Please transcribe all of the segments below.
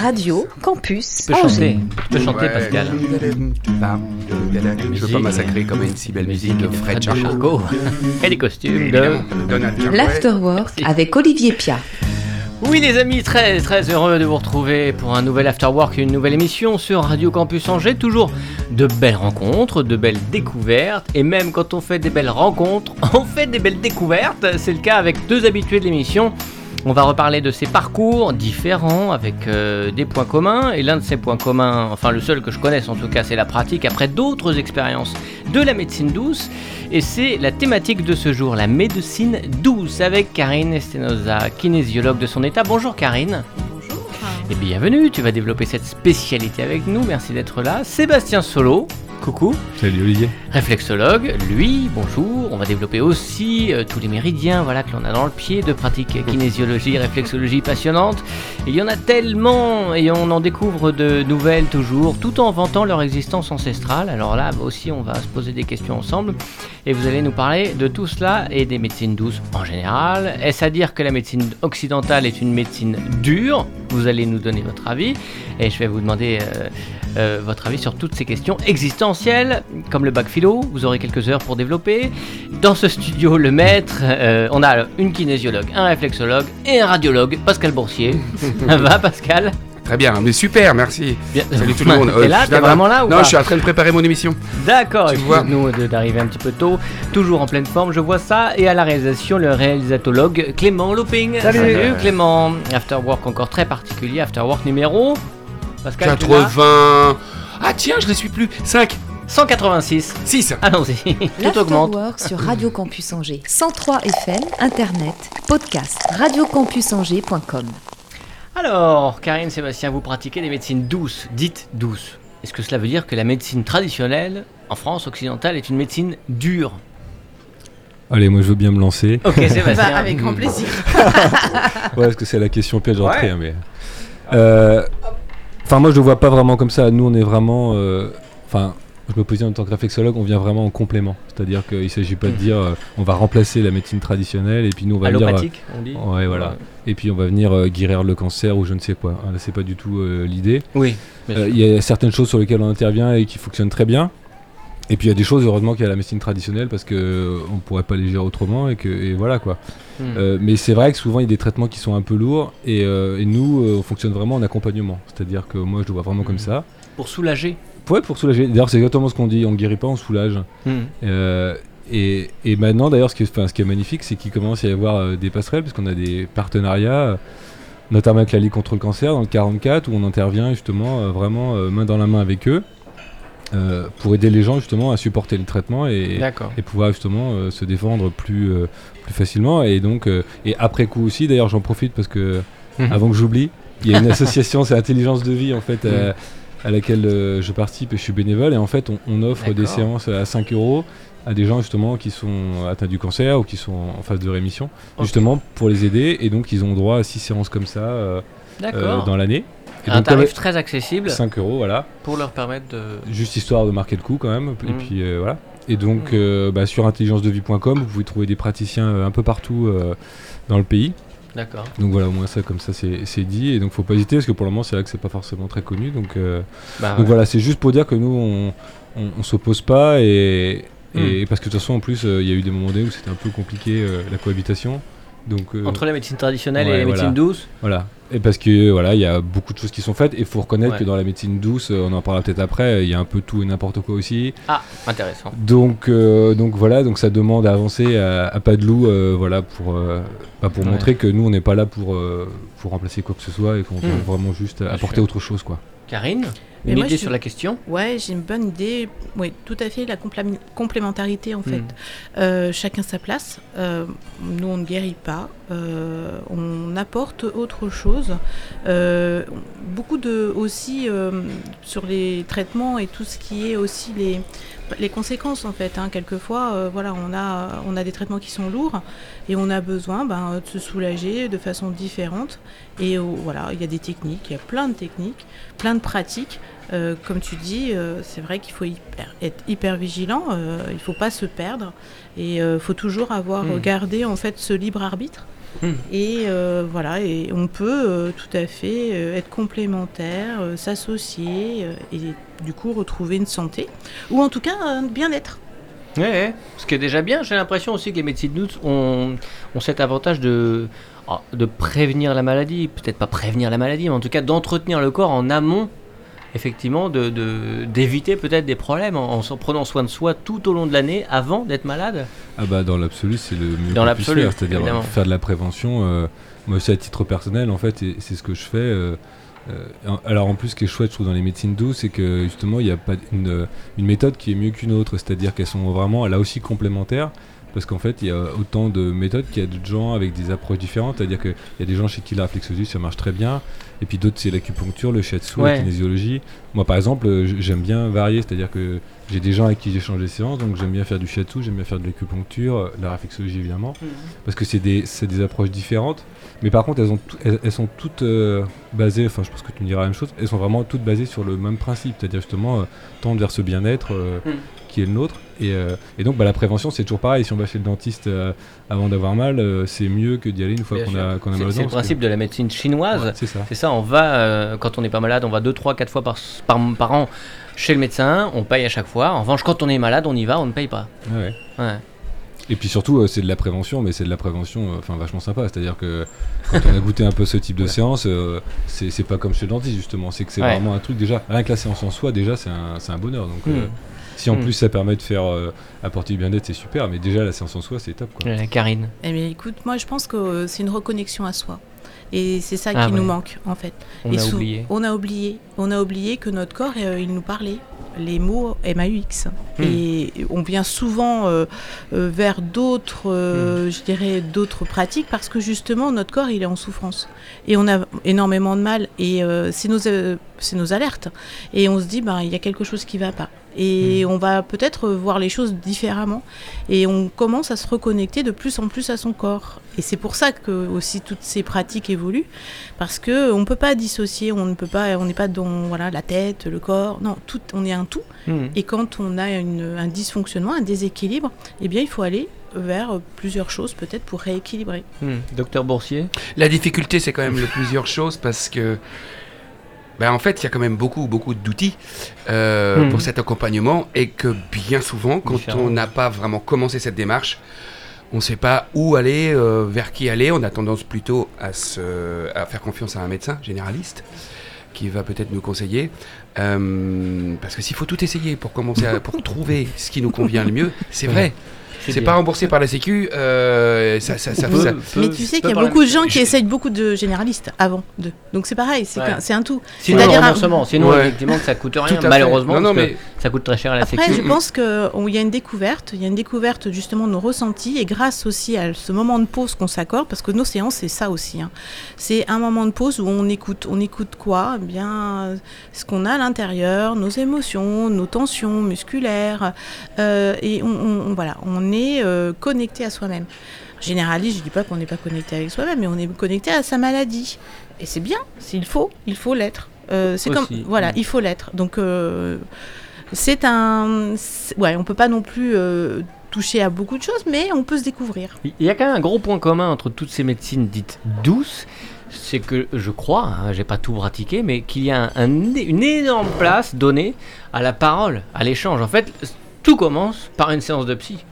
Radio Campus Tu peux chanter, Angers. tu peux chanter Ouais. Pascal. Je veux pas massacrer comme une si belle musique de Fred Charcot. Et les costumes de... L'Afterwork avec Olivier Pia. Oui les amis, très très heureux de vous retrouver pour un nouvel Afterwork, une nouvelle émission sur Radio Campus Angers. Toujours de belles rencontres, de belles découvertes. Et même quand on fait des belles rencontres, on fait des belles découvertes. C'est le cas avec deux habitués de l'émission. On va reparler de ces parcours différents avec euh, des points communs. Et l'un de ces points communs, enfin le seul que je connaisse en tout cas, c'est la pratique après d'autres expériences de la médecine douce. Et c'est la thématique de ce jour, la médecine douce, avec Karine Estenosa, kinésiologue de son état. Bonjour Karine. Bonjour. Et bienvenue, tu vas développer cette spécialité avec nous, merci d'être là. Sébastien Solo, coucou. Salut Olivier. Réflexologue, lui, bonjour. On va développer aussi euh, tous les méridiens voilà, que l'on a dans le pied de pratique kinésiologie, réflexologie passionnante. Et il y en a tellement et on en découvre de nouvelles toujours, tout en vantant leur existence ancestrale. Alors là bah aussi, on va se poser des questions ensemble. Et vous allez nous parler de tout cela et des médecines douces en général. Est-ce à dire que la médecine occidentale est une médecine dure? Vous allez nous donner votre avis. Et je vais vous demander euh, euh, votre avis sur toutes ces questions comme le bac philo. Vous aurez quelques heures pour développer. Dans ce studio, le maître, euh, on a une kinésiologue, un réflexologue et un radiologue, Pascal Boursier. Ça va, Pascal Très bien, mais super, merci. Bien. Salut tout le monde. T'es Euh, là, je suis t'es vraiment là ou Non, pas je suis en train de préparer mon émission. D'accord, Tu vois. excuse-nous de- d'arriver un petit peu tôt, toujours en pleine forme, je vois ça, et à la réalisation, le réalisatologue Clément Looping. Salut. Clément, Afterwork encore très particulier, Afterwork numéro... Pascal, tu l'as 80. Ah tiens, je ne suis plus. 5, 186. 6. Allons-y, tout augmente. Sur Radio Campus Angers. 103 FM, Internet, podcast, radiocampusangers.com. Alors, Karine, Sébastien, vous pratiquez des médecines douces, dites douces. Est-ce que cela veut dire que la médecine traditionnelle, en France occidentale, est une médecine dure? Allez, moi je veux bien me lancer. Ok, Sébastien. Bah, avec grand plaisir. Ouais, parce que c'est la question piège d'entrée, Ouais. hein, mais. Euh, Enfin, moi je le vois pas vraiment comme ça. Nous, on est vraiment. euh, Enfin, je me positionne en tant que réflexologue, on vient vraiment en complément. C'est-à-dire qu'il s'agit pas de dire euh, on va remplacer la médecine traditionnelle et puis nous on va venir. euh, Allopathique, on dit Ouais, voilà. Et puis on va venir euh, guérir le cancer ou je ne sais quoi. Hein, Là, c'est pas du tout l'idée. Oui. Il y a certaines choses sur lesquelles on intervient et qui fonctionnent très bien. Et puis il y a des choses, heureusement, qu'il y a la médecine traditionnelle parce que euh, on pourrait pas les gérer autrement et que et voilà quoi. Hmm. Euh, mais c'est vrai que souvent il y a des traitements qui sont un peu lourds et, euh, et nous euh, on fonctionne vraiment en accompagnement. C'est-à-dire que moi je le vois vraiment comme Mhm. ça. Pour soulager. Ouais, pour soulager. D'ailleurs c'est exactement ce qu'on dit. On guérit pas, on soulage. Hmm. Et, et maintenant d'ailleurs ce, qui est- ce qui est magnifique c'est qu'il commence à y avoir des passerelles parce qu'on a des partenariats. Notamment avec la Ligue contre le cancer dans le 44 où on intervient justement euh, vraiment euh, main dans la main avec eux euh, pour aider les gens justement à supporter le traitement et, pouvoir justement euh, se défendre plus, euh, plus facilement. Et donc, et après coup aussi, d'ailleurs, j'en profite parce que Mhm. avant que j'oublie, il y a une association, c'est Intelligence de vie en fait, euh, à laquelle je participe et je suis bénévole. Et en fait, on, on offre des séances à 5 euros à des gens justement qui sont atteints du cancer ou qui sont en phase de rémission, justement pour les aider. Et donc, ils ont droit à 6 séances comme ça dans l'année. Et un donc, tarif très accessible 5 euros, voilà. pour leur permettre de. Juste histoire de marquer le coup quand même. Et Mm. puis euh, voilà. Et donc Mm. euh, bah, sur intelligencedevie.com, vous pouvez trouver des praticiens euh, un peu partout euh, dans le pays. D'accord. Donc voilà, au moins ça, comme ça, c'est dit. Et donc faut pas hésiter parce que pour le moment, c'est vrai que c'est pas forcément très connu. Donc, Bah, donc ouais. voilà, c'est juste pour dire que nous, on, on, on s'oppose pas et, et parce que de toute façon, en plus, il y a eu des moments où c'était un peu compliqué la cohabitation. Donc Entre la médecine traditionnelle et la médecine douce voilà. Et parce que voilà, il y a beaucoup de choses qui sont faites. Et il faut reconnaître Ouais. que dans la médecine douce, euh, on en parlera peut-être après, il y a un peu tout et n'importe quoi aussi. Ah, intéressant. Donc, euh, donc voilà, donc ça demande à avancer à, à pas de loup, euh, voilà, pour, euh, bah, pour Ouais. montrer que nous on n'est pas là pour, pour remplacer quoi que ce soit et qu'on veut Hmm. vraiment juste apporter autre chose quoi. Karine? Une moi, idée sur suis- la question Ouais, j'ai une bonne idée. Oui, tout à fait, la complémentarité en fait. Hmm. Euh, chacun sa place. Euh, nous, on ne guérit pas. Euh, on apporte autre chose. Beaucoup de aussi sur les traitements et tout ce qui est aussi les les conséquences en fait. hein. Quelquefois, euh, voilà, on a, on a des traitements qui sont lourds et on a besoin ben, de se soulager de façon différente. Et euh, voilà, il y a des techniques, il y a plein de techniques, plein de pratiques. Euh, comme tu dis, euh, c'est vrai qu'il faut hyper- être hyper vigilant. il faut pas se perdre et il faut toujours avoir Mm. gardé en fait ce libre arbitre. Mm. Et euh, voilà, et on peut euh, tout à fait euh, être complémentaire, s'associer et du coup retrouver une santé ou en tout cas un bien-être. Ouais, ouais. Ce qui est déjà bien, j'ai l'impression aussi que les médecines douces ont, ont cet avantage de, ah, de prévenir la maladie. Peut-être pas prévenir la maladie, mais en tout cas d'entretenir le corps en amont, effectivement, d'éviter de, d'éviter peut-être des problèmes en, prenant soin de soi tout au long de l'année avant d'être malade. Ah bah dans l'absolu c'est le mieux Dans l'absolu, c'est-à-dire euh, faire de la prévention. euh, moi aussi à titre personnel en fait, et c'est ce que je fais. euh, euh, alors en plus ce qui est chouette je trouve dans les médecines douces c'est que justement il n'y a pas une, une méthode qui est mieux qu'une autre, c'est-à-dire qu'elles sont vraiment là aussi complémentaires. Parce qu'en fait, il y a autant de méthodes qu'il y a de gens avec des approches différentes. C'est-à-dire qu'il y a des gens chez qui la réflexologie ça marche très bien, et puis d'autres c'est l'acupuncture, le shiatsu, Ouais. la kinésiologie. Moi par exemple, euh, j'aime bien varier, c'est-à-dire que j'ai des gens avec qui j'échange des séances, donc j'aime bien faire du shiatsu, j'aime bien faire de l'acupuncture, euh, la réflexologie évidemment, parce que c'est des, des approches différentes. Mais par contre, elles, ont elles, elles sont toutes euh, basées, enfin je pense que tu me diras la même chose, elles sont vraiment toutes basées sur le même principe, c'est-à-dire justement euh, tendre vers ce bien-être euh, Mm. Qui est le nôtre. Et, euh, et donc bah, la prévention c'est toujours pareil, si on va chez le dentiste euh, avant d'avoir mal, euh, c'est mieux que d'y aller une fois qu'on a, qu'on a C'est mal c'est le principe de la médecine chinoise. Ouais, c'est ça. Ça, on va, quand on n'est pas malade, on va 2, 3, 4 fois par, par, par an chez le médecin, on paye à chaque fois. En revanche, quand on est malade, on y va, on ne paye pas. Ouais, ouais. Ouais. Et puis surtout, c'est de la prévention, mais c'est de la prévention enfin vachement sympa. C'est-à-dire que quand on a goûté un peu ce type de séance, euh, c'est pas comme chez le dentiste justement. C'est que c'est Ouais. vraiment un truc déjà. Rien que la séance en soi, déjà, c'est un, un bonheur. Donc euh, Hmm. Si en Hmm. plus ça permet de faire euh, apporter du bien-être, c'est super. Mais déjà, la séance en soi, c'est top. Quoi. Euh, Karine. Eh bien, écoute, moi je pense que euh, c'est une reconnexion à soi. Et c'est ça Ah qui ouais. nous manque en fait. On Et a oublié. On a oublié. On a oublié que notre corps, euh, il nous parlait. Les mots MAUX. Hmm. Et on vient souvent euh, euh, vers d'autres, euh, je dirais, d'autres pratiques parce que justement notre corps, il est en souffrance. Et on a énormément de mal. Et euh, c'est nos, euh, c'est nos alertes. Et on se dit, ben, il y a quelque chose qui va pas. Et on va peut-être voir les choses différemment. Et on commence à se reconnecter de plus en plus à son corps. Et c'est pour ça que aussi toutes ces pratiques évoluent, parce que on peut pas dissocier, on ne peut pas, on n'est pas dans voilà la tête, le corps, non, tout, on est un tout. Hmm. Et quand on a une- un dysfonctionnement, un déséquilibre, eh bien il faut aller vers plusieurs choses peut-être pour rééquilibrer. Hmm. Docteur Boursier? La difficulté, c'est quand même de plusieurs choses parce que, ben, en fait, il y a quand même beaucoup, beaucoup d'outils euh, Hmm. pour cet accompagnement et que bien souvent, quand on n'a pas vraiment commencé cette démarche, on ne sait pas où aller, euh, vers qui aller. On a tendance plutôt à, se, à faire confiance à un médecin généraliste qui va peut-être nous conseiller. Euh, parce que s'il faut tout essayer pour commencer à, pour trouver ce qui nous convient le mieux, c'est vrai. C'est pas remboursé par la Sécu. euh, ça, ça, ça, Peu- ça- peu- Mais tu sais qu'il y a beaucoup de gens qui essayent beaucoup de généralistes avant de. Donc c'est pareil, c'est Ouais. un tout. Sinon, le un- remboursement. Sinon, Ouais. effectivement, que ça coûte rien, malheureusement, Non, non, parce mais- que ça coûte très cher à la Après, sécu. je pense qu'il y a une découverte, il y a une découverte justement de nos ressentis et grâce aussi à ce moment de pause qu'on s'accorde, parce que nos séances, c'est ça aussi. hein. C'est un moment de pause où on écoute. On écoute quoi? Eh bien, ce qu'on a à l'intérieur, nos émotions, nos tensions musculaires. euh, et on, on- on- voilà, on est euh, connecté à soi-même. Généraliste, je dis pas qu'on n'est pas connecté avec soi-même, mais on est connecté à sa maladie. Et c'est bien, s'il faut, il faut l'être. Euh, c'est comme voilà, Mm. il faut l'être. Donc euh, c'est un, ouais, on peut pas non plus toucher à beaucoup de choses, mais on peut se découvrir. Il y a quand même un gros point commun entre toutes ces médecines dites douces, c'est que je crois, hein, j'ai pas tout pratiqué, mais qu'il y a un- un- une énorme place donnée à la parole, à l'échange. En fait, tout commence par une séance de psy.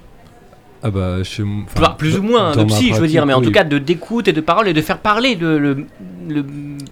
Ah bah chez moi. enfin, plus ou moins de psy, je veux dire, mais en oui. tout cas de d'écoute et de parole et de faire parler le, le, le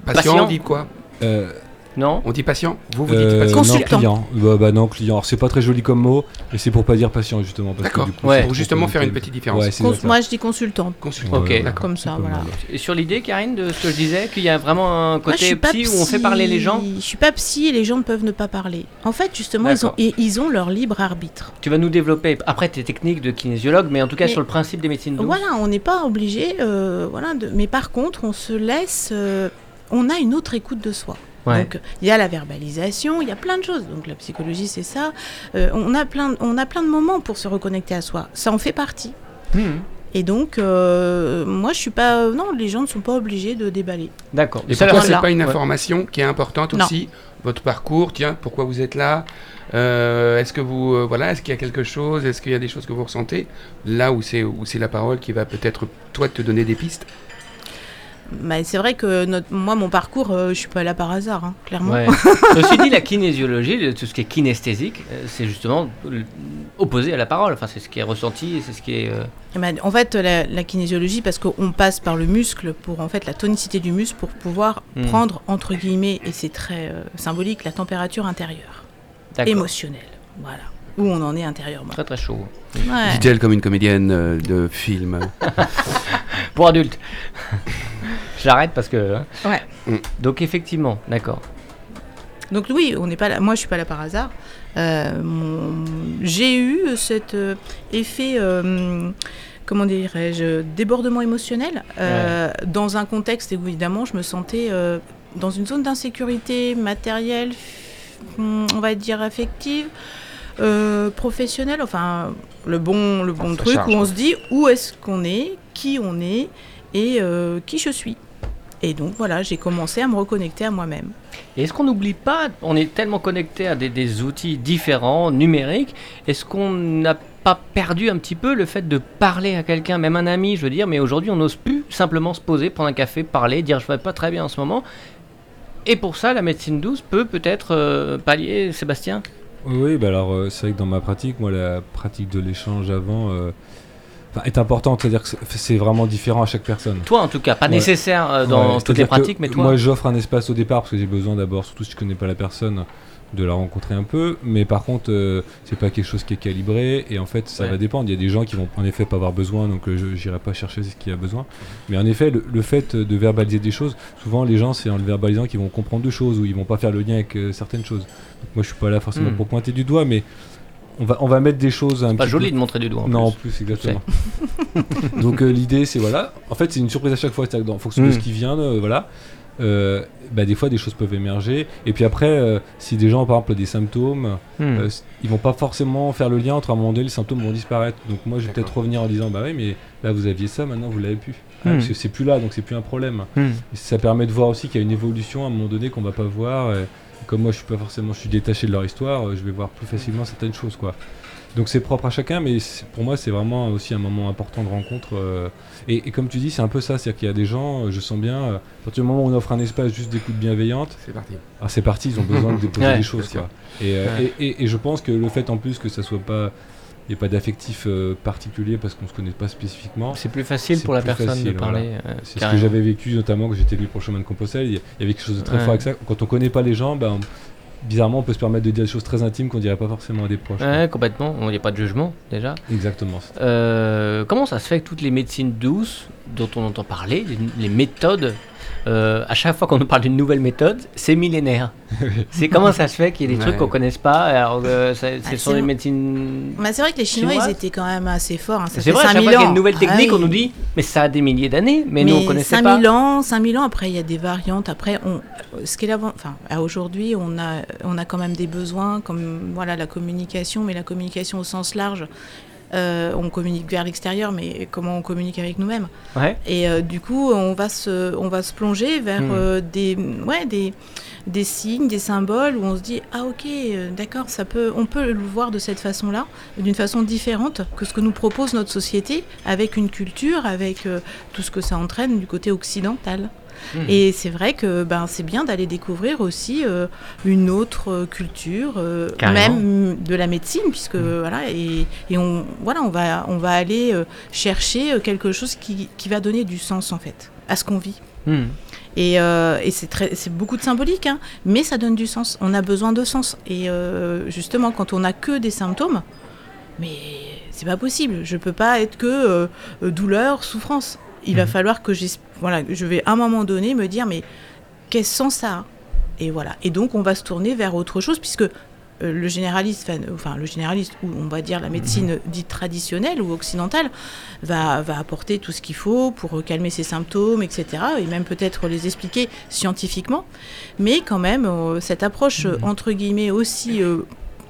Patient, patient. quoi? Euh, Non On dit patient Vous, vous dites euh, patient non, Consultant. client. Bah, bah non, client. Alors c'est pas très joli comme mot, mais c'est pour pas dire patient justement. parce que D'accord. du coup, Ouais. Pour justement faire une petite différence. Ouais, Cons- moi, je dis consultante. Consultant. Ok. D'accord. Comme ça, voilà. mal. Et sur l'idée, Karine, de ce que je disais, qu'il y a vraiment un Moi, côté suis pas psy, où on fait parler les gens Je suis pas psy et les gens ne peuvent ne pas parler. En fait, justement, ils ont, ils ont leur libre arbitre. Tu vas nous développer après tes techniques de kinésiologue, mais en tout cas Mais- sur le principe des médecines douces. Voilà, on n'est pas obligé. euh, voilà, de- mais par contre, on se laisse. euh, on a une autre écoute de soi. Ouais. Donc il y a la verbalisation, il y a plein de choses. Donc la psychologie c'est ça. Euh, on a plein, de- on a plein de moments pour se reconnecter à soi. Ça en fait partie. Hmm. Et donc euh, moi je suis pas, non les gens ne sont pas obligés de déballer. D'accord. Et Ça, c'est pas une Ouais. information qui est importante Non. aussi Votre parcours, tiens, pourquoi vous êtes là Euh, Est-ce que vous, euh, voilà, est-ce qu'il y a quelque chose Est-ce qu'il y a des choses que vous ressentez Là où c'est où c'est la parole qui va peut-être toi te donner des pistes? Mais c'est vrai que notre, moi mon parcours, euh, je suis pas là par hasard, hein, clairement. Ouais. Ceci dit, la kinésiologie, le- tout ce qui est kinesthésique, euh, c'est justement opposé à la parole. Enfin, c'est ce qui est ressenti, c'est ce qui est. ben, en fait, la, la kinésiologie, parce qu'on passe par le muscle pour en fait la tonicité du muscle pour pouvoir Hmm. prendre entre guillemets, et c'est très euh, symbolique, la température intérieure, émotionnelle. Voilà, où on en est intérieurement. Très très chaud. Ouais. Dit-elle comme une comédienne de film. Pour adultes. J'arrête parce que. hein. Ouais. Mm. Donc effectivement, d'accord. Donc oui, on n'est pas là. Moi, je suis pas là par hasard. Euh, mon- J'ai eu cet euh, effet, euh, comment dirais-je, débordement émotionnel euh, dans un contexte où évidemment, je me sentais euh, dans une zone d'insécurité matérielle, on va dire affective. euh, professionnelle, enfin le bon, le bon ça truc charge, où on se dit où est-ce qu'on est, qui on est et euh, qui je suis. Et donc voilà, j'ai commencé à me reconnecter à moi-même. Et est-ce qu'on n'oublie pas, on est tellement connecté à des, des outils différents, numériques, est-ce qu'on n'a pas perdu un petit peu le fait de parler à quelqu'un, même un ami, je veux dire, mais aujourd'hui on n'ose plus simplement se poser, prendre un café, parler, dire je vais pas très bien en ce moment. Et pour ça, la médecine douce peut peut-être euh, pallier, Sébastien? Oui, bah alors euh, c'est vrai que dans ma pratique, moi la pratique de l'échange avant euh, est importante, c'est-à-dire que c'est- vraiment différent à chaque personne. Toi en tout cas, pas Ouais. nécessaire euh, dans Ouais, toutes les pratiques, que mais toi. Moi j'offre un espace au départ parce que j'ai besoin d'abord, surtout si je connais pas la personne, de la rencontrer un peu. Mais par contre, euh, c'est pas quelque chose qui est calibré et en fait ça Ouais. va dépendre. Il y a des gens qui vont en effet pas avoir besoin, donc euh, je j'irai pas chercher ce qu'il y a besoin. Mais en effet, le, le fait de verbaliser des choses, souvent les gens c'est en le verbalisant qu'ils vont comprendre deux choses ou ils vont pas faire le lien avec euh, certaines choses. Donc moi je suis pas là forcément Hmm. pour pointer du doigt, mais on va, on va mettre des choses un Pas joli peu- de montrer du doigt. En non, en plus. exactement. Donc euh, l'idée, c'est voilà. En fait, c'est une surprise à chaque fois. C'est-à-dire que En fonction de Mm. ce qui vient, euh, voilà. euh, bah, des fois, des choses peuvent émerger. Et puis après, euh, si des gens, par exemple, ont des symptômes, s- ils vont pas forcément faire le lien entre à un moment donné, les symptômes vont disparaître. Donc moi, je vais peut-être revenir en disant, bah oui, mais là, vous aviez ça, maintenant, vous l'avez plus. Ah, Mm. Parce que c'est plus là, donc c'est plus un problème. Et ça permet de voir aussi qu'il y a une évolution à un moment donné qu'on va pas voir. et comme moi, je suis pas forcément, je suis détaché de leur histoire, euh, je vais voir plus facilement certaines choses, quoi. Donc c'est propre à chacun, mais pour moi, c'est vraiment aussi un moment important de rencontre. euh, et, et comme tu dis, c'est un peu ça, c'est-à-dire qu'il y a des gens, euh, je sens bien, euh, à partir du moment où on offre un espace juste d'écoute bienveillante, C'est parti. ah, c'est parti, ils ont besoin de déposer Ouais, des choses, quoi. Et, euh, Ouais. et, et- et je pense que le fait en plus que ça soit pas, il n'y ait pas d'affectif euh, particulier parce qu'on se connaît pas spécifiquement. C'est plus facile pour la personne facile, de parler. euh, C'est ce que j'avais vécu notamment quand j'étais venu pour le chemin de Compostelle. Il y avait quelque chose de très Ouais. fort avec ça. Quand on connaît pas les gens, ben, bizarrement, on peut se permettre de dire des choses très intimes qu'on dirait pas forcément à des proches. quoi. Ouais, complètement. Il n'y a pas de jugement déjà. Exactement. Euh, comment ça se fait que toutes les médecines douces dont on entend parler, les, les méthodes, euh, à chaque fois qu'on nous parle d'une nouvelle méthode, c'est millénaire C'est comment ça se fait qu'il y ait des trucs qu'on connaisse pas alors que ça- ce Ah, sont c'est médecines. Bah, c'est vrai que les Chinois, Chinoise ils étaient quand même assez forts. hein. C'est vrai, à chaque 5000 fois qu'il y a une nouvelle Ah technique, on oui. nous dit, mais ça a des milliers d'années, mais, nous on connaissait 5000 pas. ans, 5000 ans, après il y a des variantes. Après, on, ce qui est l'avant- enfin, aujourd'hui, on a, on a quand même des besoins, comme voilà la communication, mais la communication au sens large. Euh, on communique vers l'extérieur, mais comment on communique avec nous-mêmes Ouais. Et euh, du coup, on va se, on va se plonger vers Hmm. euh, des, ouais, des, des signes, des symboles où on se dit ah ok, d'accord, ça peut, on peut le voir de cette façon-là, d'une façon différente que ce que nous propose notre société, avec une culture, avec tout ce que ça entraîne du côté occidental. Mhm. Et c'est vrai que ben, c'est bien d'aller découvrir aussi euh, une autre euh, culture, euh, même de la médecine, puisque voilà, et, et on, voilà, on, va, on va aller euh, chercher quelque chose qui, qui va donner du sens en fait à ce qu'on vit. Hmm. Et, euh, et c'est très- c'est beaucoup de symbolique, hein, mais ça donne du sens. On a besoin de sens. Et euh, justement, quand on n'a que des symptômes, mais c'est pas possible. Je peux pas être que euh, douleur, souffrance. Il va Mhm. falloir que voilà, je vais à un moment donné me dire, mais quel sens ça? Et voilà. Et donc, on va se tourner vers autre chose, puisque euh, le généraliste, enfin, enfin, le généraliste, ou on va dire la médecine dite traditionnelle ou occidentale, va, va apporter tout ce qu'il faut pour calmer ses symptômes, etc. Et même peut-être les expliquer scientifiquement. Mais quand même, euh, cette approche, euh, entre guillemets, aussi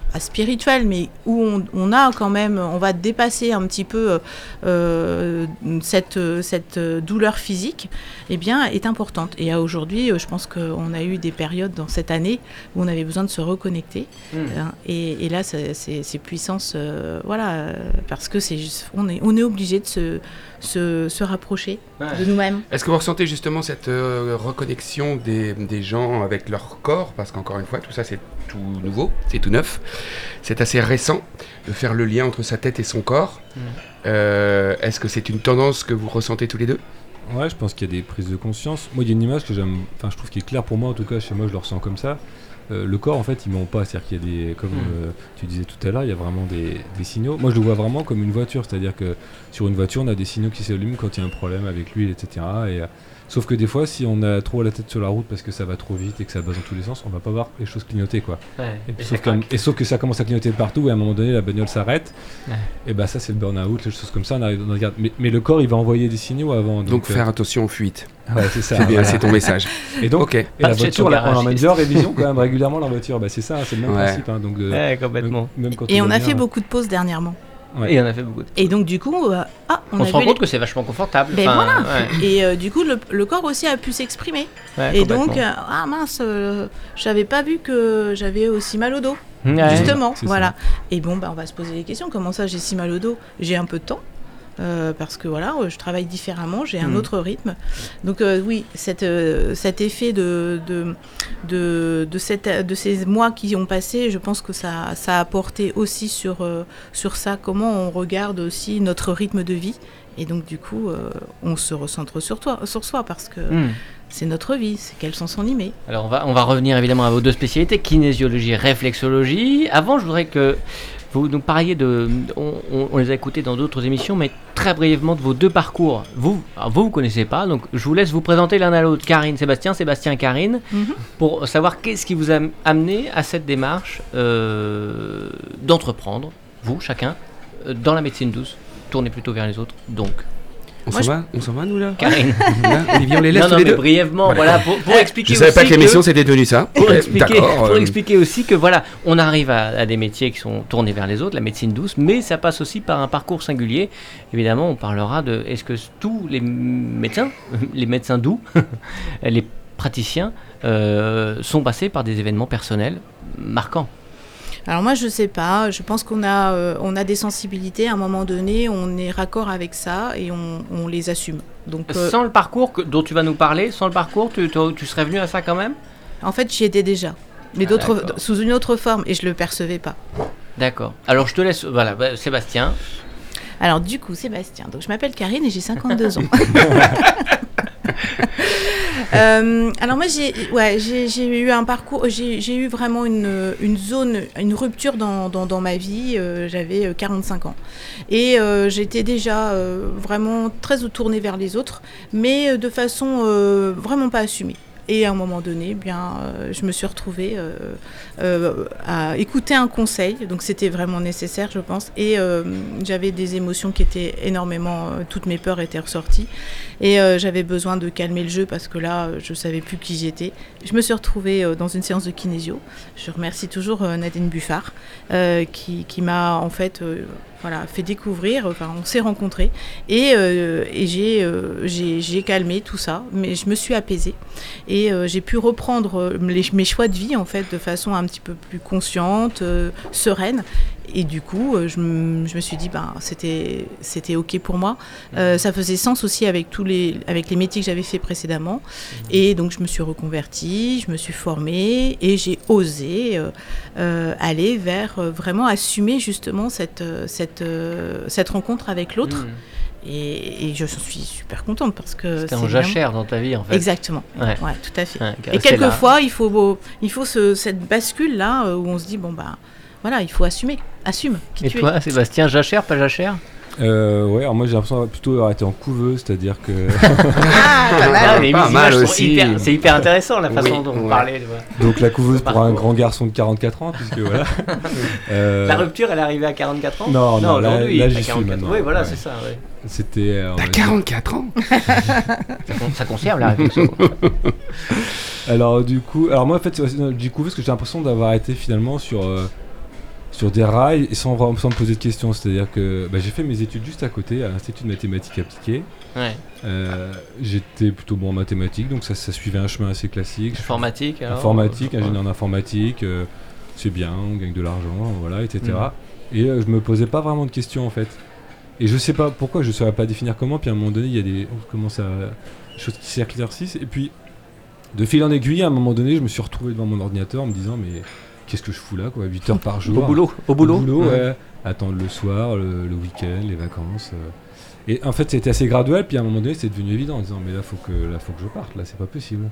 euh, pas spirituelle, mais où on, on a quand même, on va dépasser un petit peu euh, cette, cette douleur physique, eh bien, est importante. Et aujourd'hui, euh, je pense qu'on a eu des périodes dans cette année où on avait besoin de se reconnecter. Hmm. hein, et, et là, c'est puissance, euh, voilà, euh, parce que c'est on est, on est obligé de se, se, se rapprocher Ouais. de nous-mêmes. Est-ce que vous ressentez justement cette euh, reconnexion des, des gens avec leur corps? Parce qu'encore une fois, tout ça c'est tout nouveau, c'est tout neuf, c'est assez récent de faire le lien entre sa tête et son corps. Euh, Est-ce que c'est une tendance que vous ressentez tous les deux? Ouais, je pense qu'il y a des prises de conscience. Moi, il y a une image que j'aime, enfin, je trouve qui est claire pour moi, en tout cas, chez moi, je le ressens comme ça. Euh, le corps, en fait, il ment pas. C'est-à-dire qu'il y a des, comme Mm. euh, tu disais tout à l'heure, il y a vraiment des, des signaux. Moi, je le vois vraiment comme une voiture. C'est-à-dire que sur une voiture, on a des signaux qui s'allument quand il y a un problème avec l'huile, etc. Et, sauf que des fois, si on a trop la tête sur la route parce que ça va trop vite et que ça passe dans tous les sens, on va pas voir les choses clignoter, quoi. Ouais. Et, sauf, que, craque. et sauf que ça commence à clignoter de partout et à un moment donné la bagnole s'arrête. Ouais. Et bah ça c'est le burn-out, les choses comme ça. On arrive, on regarde. Mais, mais le corps il va envoyer des signaux avant. Donc, euh, faire attention aux fuites. ouais, c'est ça. C'est voilà. ton message. Et donc ok. et la voiture, là, on emmène déjà en révision quand même régulièrement la voiture. Bah c'est ça, c'est le même Ouais. principe. hein, donc euh, Ouais, complètement. même, même quand Et on a fait hein. beaucoup de pauses dernièrement. Ouais. Et on a fait beaucoup. de- Et donc, du coup, euh, ah, on, On, a se rend compte que c'est vachement confortable. Ben Enfin, voilà. ouais, les- Et euh, du coup, le, le corps aussi a pu s'exprimer. ouais, Et donc, euh, ah mince, euh, j'avais pas vu que j'avais aussi mal au dos. Ouais. Justement, voilà. Et bon, bah, on va se poser les questions. Comment ça, j'ai si mal au dos? J'ai un peu de temps. Euh, parce que voilà, je travaille différemment, j'ai un Mm. autre rythme. Donc euh, oui, cette, euh, cet effet de, de, de, de, cette, de ces mois qui ont passé, je pense que ça, ça a apporté aussi sur, euh, sur ça, comment on regarde aussi notre rythme de vie. Et donc du coup, euh, on se recentre sur, toi, sur soi parce que Hmm. c'est notre vie, c'est qu'elles sont animées. Alors on va, on va revenir évidemment à vos deux spécialités, kinésiologie, réflexologie. Avant, je voudrais que vous nous parliez de... On, on- on les a écoutés dans d'autres émissions, mais très brièvement de vos deux parcours. Vous, alors vous, vous connaissez pas, donc je vous laisse vous présenter l'un à l'autre. Karine, Sébastien, Sébastien, Karine, Mhm. pour savoir qu'est-ce qui vous a amené à cette démarche euh, d'entreprendre, vous, chacun, euh, dans la médecine douce. Tournez plutôt vers les autres, donc. On s'en je- va On s'en va nous là Karine. Là, Olivier, on les laisse non, tous non, les mais deux brièvement, voilà, pour, pour expliquer Je savais pas que l'émission c'était devenu ça. pour expliquer, euh, expliquer aussi que voilà, on arrive à, à des métiers qui sont tournés vers les autres, la médecine douce, mais ça passe aussi par un parcours singulier. Évidemment, on parlera de est-ce que tous les médecins, les médecins doux, les praticiens euh, sont passés par des événements personnels marquants. Alors moi je sais pas, je pense qu'on a, euh, on a des sensibilités, à un moment donné on est raccord avec ça et on, on les assume. Donc euh, Sans le parcours que- dont tu vas nous parler, sans le parcours, tu, tu- tu serais venu à ça quand même? En fait j'y étais déjà, mais Ah, sous une autre forme et je le percevais pas. D'accord. Alors je te laisse, voilà, bah, Sébastien. Alors du coup Sébastien, donc je m'appelle Karine et j'ai 52 ans. Euh, alors moi j'ai eu un parcours, j'ai eu vraiment une, zone, une rupture dans, ma vie, euh, j'avais euh, 45 ans. Et euh, j'étais déjà euh, vraiment très tournée vers les autres, mais euh, de façon euh, vraiment pas assumée. Et à un moment donné, eh bien, euh, je me suis retrouvée euh, euh, à écouter un conseil, donc c'était vraiment nécessaire, je pense. Et j'avais des émotions qui étaient énormément, toutes mes peurs étaient ressorties. Et j'avais besoin de calmer le jeu parce que là, je savais plus qui j'étais. Je me suis retrouvée dans une séance de kinésio. Je remercie toujours Nadine Buffard qui, qui m'a en fait voilà, fait découvrir, enfin on s'est rencontrés et, euh, et j'ai, euh, j'ai, calmé tout ça, mais je me suis apaisée et euh, j'ai pu reprendre euh, mes choix de vie en fait de façon un petit peu plus consciente, sereine. Et du coup, euh, je, me- je me suis dit, ben, c'était, c'était OK pour moi. Euh, ça faisait sens aussi avec, tous les, avec les métiers que j'avais fait précédemment. Et donc, je me suis reconvertie, je me suis formée et j'ai osé euh, aller vers vraiment assumer justement cette, cette, cette rencontre avec l'autre. Et, et je suis super contente parce que C'était c'est en vraiment- jachère dans ta vie en fait. Exactement. Ouais. Ouais, tout à fait. Ouais, Et quelquefois, il faut, il faut ce- cette bascule là où on se dit bon bah voilà, il faut assumer, assume qui Et tu es. toi, Sébastien, jachère, pas jachère? Euh, ouais, alors moi j'ai l'impression d'avoir plutôt avoir été en couveuse, c'est-à-dire que. Ah, pas mal. Ah, les Pas mal aussi. C'est hyper intéressant la façon Oui, dont vous ouais. parlez. tu vois. Donc la couveuse pour un grand garçon de 44 ans, puisque voilà. Euh, La rupture, elle est arrivée à 44 ans? Non, non, là- aujourd'hui, là, j'y suis 44. maintenant, Oui, voilà, ouais. c'est ça. ouais. C'était. euh, T'as va dire- 44 ans? Ça, con- ça conserve la réflexion. Alors du coup, alors moi en fait, c'est- non, du coup, parce que j'ai l'impression d'avoir été finalement sur euh, sur des rails et sans, sans me poser de questions. C'est-à-dire que bah, j'ai fait mes études juste à côté, à l'Institut de mathématiques appliquées. Ouais. Euh, J'étais plutôt bon en mathématiques, donc ça, ça suivait un chemin assez classique. Informatique, alors informatique, ingénieur en informatique, euh, c'est bien, on gagne de l'argent, voilà, etc. Mm. Et euh, je me posais pas vraiment de questions en fait. Et je sais pas pourquoi, je saurais pas définir comment. Puis à un moment donné, il y a des on commence à choses qui s'éclaircissent. Et puis de fil en aiguille, à un moment donné, je me suis retrouvé devant mon ordinateur en me disant mais qu'est-ce que je fous là quoi, 8 heures par jour. Au boulot Au boulot, Ouais. ouais. Attendre le soir, le, le week-end, les vacances. euh. Et en fait, c'était assez graduel. Puis à un moment donné, c'est devenu évident en disant mais là faut que là faut que je parte. Là, c'est pas possible.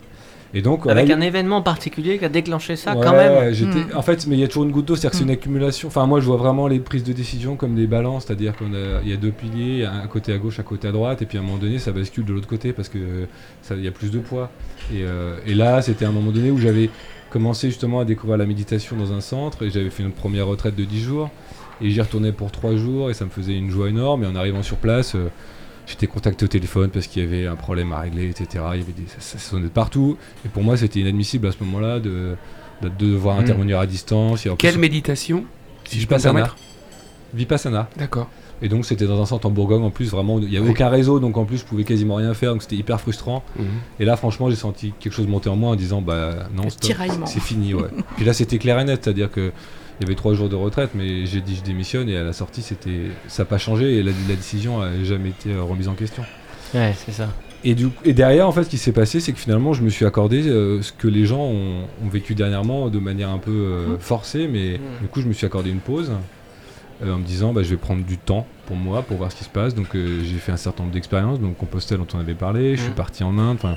Et donc Avec là, un événement particulier qui a déclenché ça Ouais, quand même. ouais, j'étais- Mm. En fait, mais il y a toujours une goutte d'eau, c'est-à-dire que c'est une Mm. accumulation. Enfin, moi, je vois vraiment les prises de décision comme des balances, c'est-à-dire qu'il y a deux piliers, un côté à gauche, un côté à droite, et puis à un moment donné, ça bascule de l'autre côté parce que ça- il y a plus de poids. Et, euh, et là, c'était un moment donné où j'avais commencé justement à découvrir la méditation dans un centre, et j'avais fait une première retraite de 10 jours, et j'y retournais pour 3 jours, et ça me faisait une joie énorme. Et en arrivant sur place, euh, J'étais contacté au téléphone parce qu'il y avait un problème à régler, etc. Il y avait des, ça, ça sonnait de partout. Et pour moi, c'était inadmissible à ce moment-là de, de, de devoir Mm. intervenir à distance. Et en plus, Quelle méditation Si je me Vipassana. Vipassana. D'accord. Et donc, c'était dans un centre en Bourgogne en plus, vraiment, il n'y avait Oui. aucun réseau, donc en plus, je pouvais quasiment rien faire, donc c'était hyper frustrant. Mhm. Et là, franchement, j'ai senti quelque chose monter en moi en disant, bah non, c'est fini, ouais. Puis là, c'était clair et net, c'est-à-dire que il y avait trois jours de retraite, mais j'ai dit je démissionne et à la sortie, c'était, ça n'a pas changé et la, la décision n'a jamais été remise en question. Ouais, c'est ça. Et, du, et derrière, en fait, ce qui s'est passé, c'est que finalement, je me suis accordé euh, ce que les gens ont, ont vécu dernièrement de manière un peu euh, forcée, mais Mm. du coup, je me suis accordé une pause en me disant, bah, je vais prendre du temps pour moi, pour voir ce qui se passe. Donc, euh, j'ai fait un certain nombre d'expériences, donc Compostelle, dont on avait parlé, je suis Mm. parti en Inde, enfin,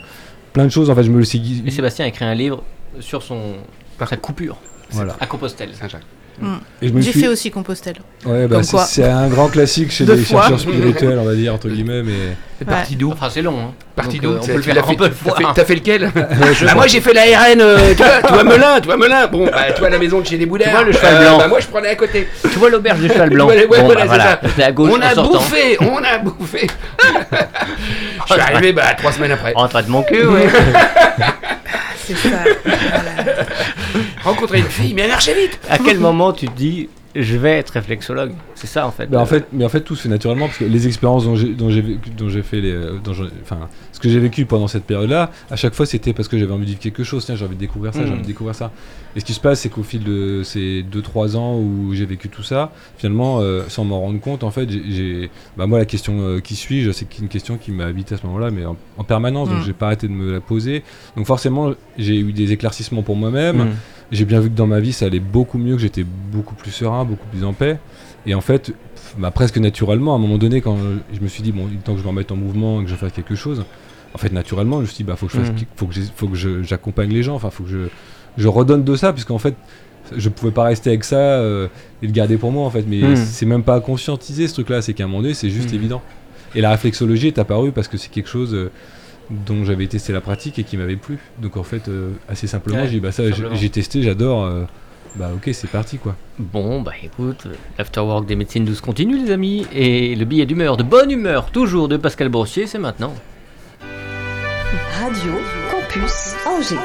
plein de choses. En fait, je me le suis. Et Sébastien a écrit un livre sur son sa coupure Voilà. à Compostelle. Saint-Jacques. Me J'ai suis- fait aussi Compostelle. Ouais, bah, c'est un grand classique chez les fois. chercheurs spirituels, on va dire, entre guillemets, mais. C'est parti d'où Enfin, c'est long. Hein. Parti Donc, d'où euh, On peut le faire, peut le T'as fait, lequel Bah, Moi j'ai fait la RN, euh, tu, vois, tu vois Melun, tu vois Melun. Bon, bah, toi à la maison de chez les Boudins. Tu vois le cheval blanc. bah, moi je prenais à côté. Tu vois l'auberge du cheval blanc Ouais, ouais, Bon, voilà, bah, c'est voilà, à gauche on a en bouffé, on a bouffé. Je suis arrivé bah, trois semaines après. Rentre de mon cul, ouais. C'est ça. Voilà. Rencontrer une fille, mais elle marchait vite. à quel moment tu te dis je vais être réflexologue C'est ça en fait. En fait, mais en fait, tout se fait naturellement parce que les expériences dont j'ai, dont j'ai vécu, dont j'ai fait les, euh, dont enfin, ce que j'ai vécu pendant cette période-là, à chaque fois, c'était parce que j'avais envie de vivre quelque chose. Tiens, j'ai envie de découvrir ça, j'ai Mhm. envie de découvrir ça. Et ce qui se passe, c'est qu'au fil de ces 2-3 ans où j'ai vécu tout ça, finalement, euh, sans m'en rendre compte, en fait, j'ai, j'ai- bah, moi, la question euh, qui suis-je, c'est une question qui m'a habité à ce moment-là, mais en, en permanence, donc Mhm. j'ai pas arrêté de me la poser. Donc forcément, j'ai eu des éclaircissements pour moi-même. Mm. J'ai bien vu que dans ma vie, ça allait beaucoup mieux, que j'étais beaucoup plus serein, beaucoup plus en paix. Et en fait, bah, presque naturellement, à un moment donné, quand je me suis dit, bon, il est temps que je me remette en mouvement, que je fasse quelque chose, en fait, naturellement, je me suis dit, bah, faut que je fasse, Mhm. faut que faut que j'accompagne les gens, enfin, faut que je, je redonne de ça, puisqu'en fait, je pouvais pas rester avec ça euh, et le garder pour moi, en fait. Mais Mhm. c'est même pas conscientisé ce truc-là, c'est qu'à un moment donné, c'est juste Mhm. évident. Et la réflexologie est apparue parce que c'est quelque chose. euh, dont j'avais testé la pratique et qui m'avait plu. Donc en fait, euh, assez simplement, Ouais, j'ai dit bah ça, j'ai- testé, j'adore. euh, bah ok, c'est parti quoi. Bon, bah écoute, euh, l'afterwork des médecines douces continue, les amis. Et le billet d'humeur, de bonne humeur, toujours de Pascal Brossier, c'est maintenant. Radio Campus Angers.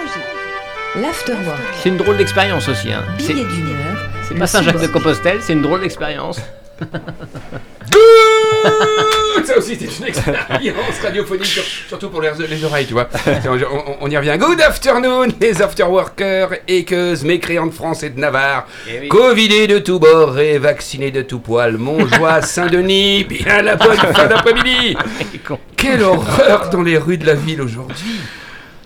L'Afterwork. C'est une drôle d'expérience aussi. Hein. C'est Billet d'humeur. c'est pas Saint-Jacques de. Compostelle, c'est une drôle d'expérience. Ça aussi c'est une expérience radiophonique, sur- surtout pour les, les oreilles, tu vois. on, on- on y revient. Good afternoon, les afterworkers, équeuses, mécréants de France et de Navarre. Covidés de tous bords et vaccinés de tout poil. Montjoie, Saint-Denis, bien la bonne fin d'après-midi. Quelle horreur dans les rues de la ville aujourd'hui.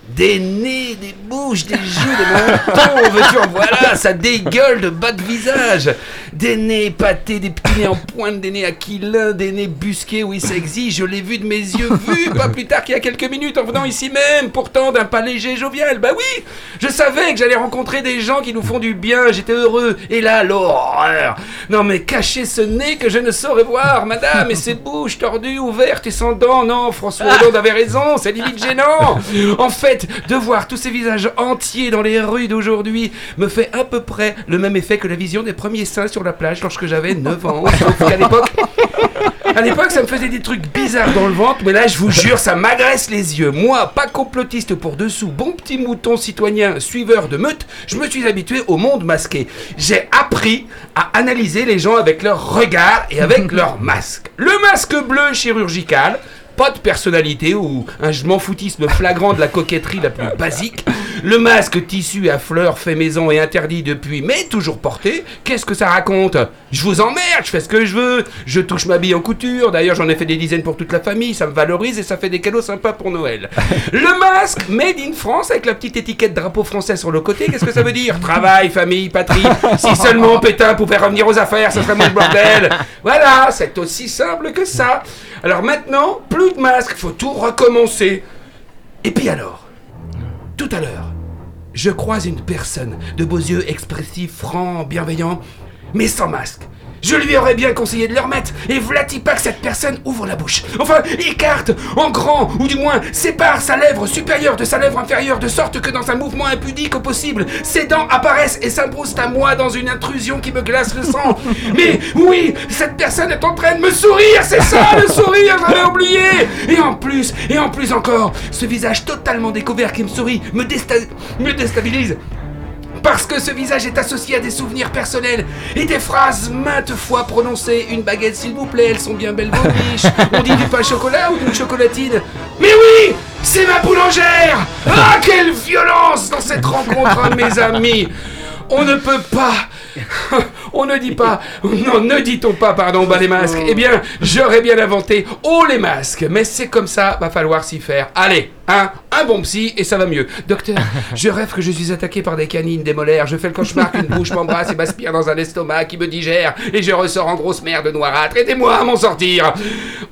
Des nez, des bouches, des joues, des mentons, veux-tu en voilà, ça dégueule de bas de visage. Des nez épatés, des petits nez en pointe, des nez aquilins, des nez busqués, oui ça existe, je l'ai vu de mes yeux, vu pas plus tard qu'il y a quelques minutes en venant ici même, pourtant d'un pas léger jovial. Bah oui, je savais que j'allais rencontrer des gens qui nous font du bien, j'étais heureux. Et là, l'horreur. Non mais cachez ce nez que je ne saurais voir, madame, et ces bouches tordues, ouvertes et sans dents. Non, François Hollande avait raison, c'est limite gênant. En fait, de voir tous ces visages entiers dans les rues d'aujourd'hui me fait à peu près le même effet que la vision des premiers seins sur la plage lorsque j'avais 9 ans. Sauf qu'à l'époque, à l'époque, ça me faisait des trucs bizarres dans le ventre, mais là, je vous jure, ça m'agresse les yeux. Moi, pas complotiste pour dessous, bon petit mouton citoyen, suiveur de meute, je me suis habitué au monde masqué. J'ai appris à analyser les gens avec leur regard et avec leur masque. Le masque bleu chirurgical, pas de personnalité ou un je m'en foutisme flagrant de la coquetterie la plus basique. Le masque tissu à fleurs fait maison et interdit depuis, mais toujours porté. Qu'est-ce que ça raconte? Je vous emmerde, je fais ce que je veux. Je touche ma bille en couture. D'ailleurs, j'en ai fait des dizaines pour toute la famille. Ça me valorise et ça fait des cadeaux sympas pour Noël. Le masque made in France avec la petite étiquette drapeau français sur le côté. Qu'est-ce que ça veut dire? Travail, famille, patrie. Si seulement Pétain pouvait revenir aux affaires, ça serait moins le bordel. Voilà, c'est aussi simple que ça. Alors maintenant, plus de masque, faut tout recommencer. Et puis alors, tout à l'heure, je croise une personne de beaux yeux expressifs, francs, bienveillants, mais sans masque. Je lui aurais bien conseillé de le remettre, et vlati pas que cette personne ouvre la bouche. Enfin, écarte, en grand, ou du moins sépare sa lèvre supérieure de sa lèvre inférieure, de sorte que dans un mouvement impudique au possible, ses dents apparaissent et s'imposent à moi dans une intrusion qui me glace le sang. Mais oui, cette personne est en train de me sourire, c'est ça le sourire, j'avais oublié Et en plus, et en plus encore, ce visage totalement découvert qui me sourit me, désta- me déstabilise. Parce que ce visage est associé à des souvenirs personnels et des phrases maintes fois prononcées. Une baguette, s'il vous plaît, elles sont bien belles vos biches. On dit du pain chocolat ou d'une chocolatine? Mais oui C'est ma boulangère Ah, quelle violence dans cette rencontre, de mes amis On ne peut pas on ne dit pas, non, ne dit-on pas, pardon, bah les masques. Eh bien, j'aurais bien inventé, oh les masques, mais c'est comme ça, va falloir s'y faire. Allez, un, un bon psy et ça va mieux. Docteur, je rêve que je suis attaqué par des canines, des molaires, je fais le cauchemar qu'une bouche m'embrasse et m'aspire dans un estomac qui me digère et je ressors en grosse merde noirâtre. Aidez-moi à m'en sortir.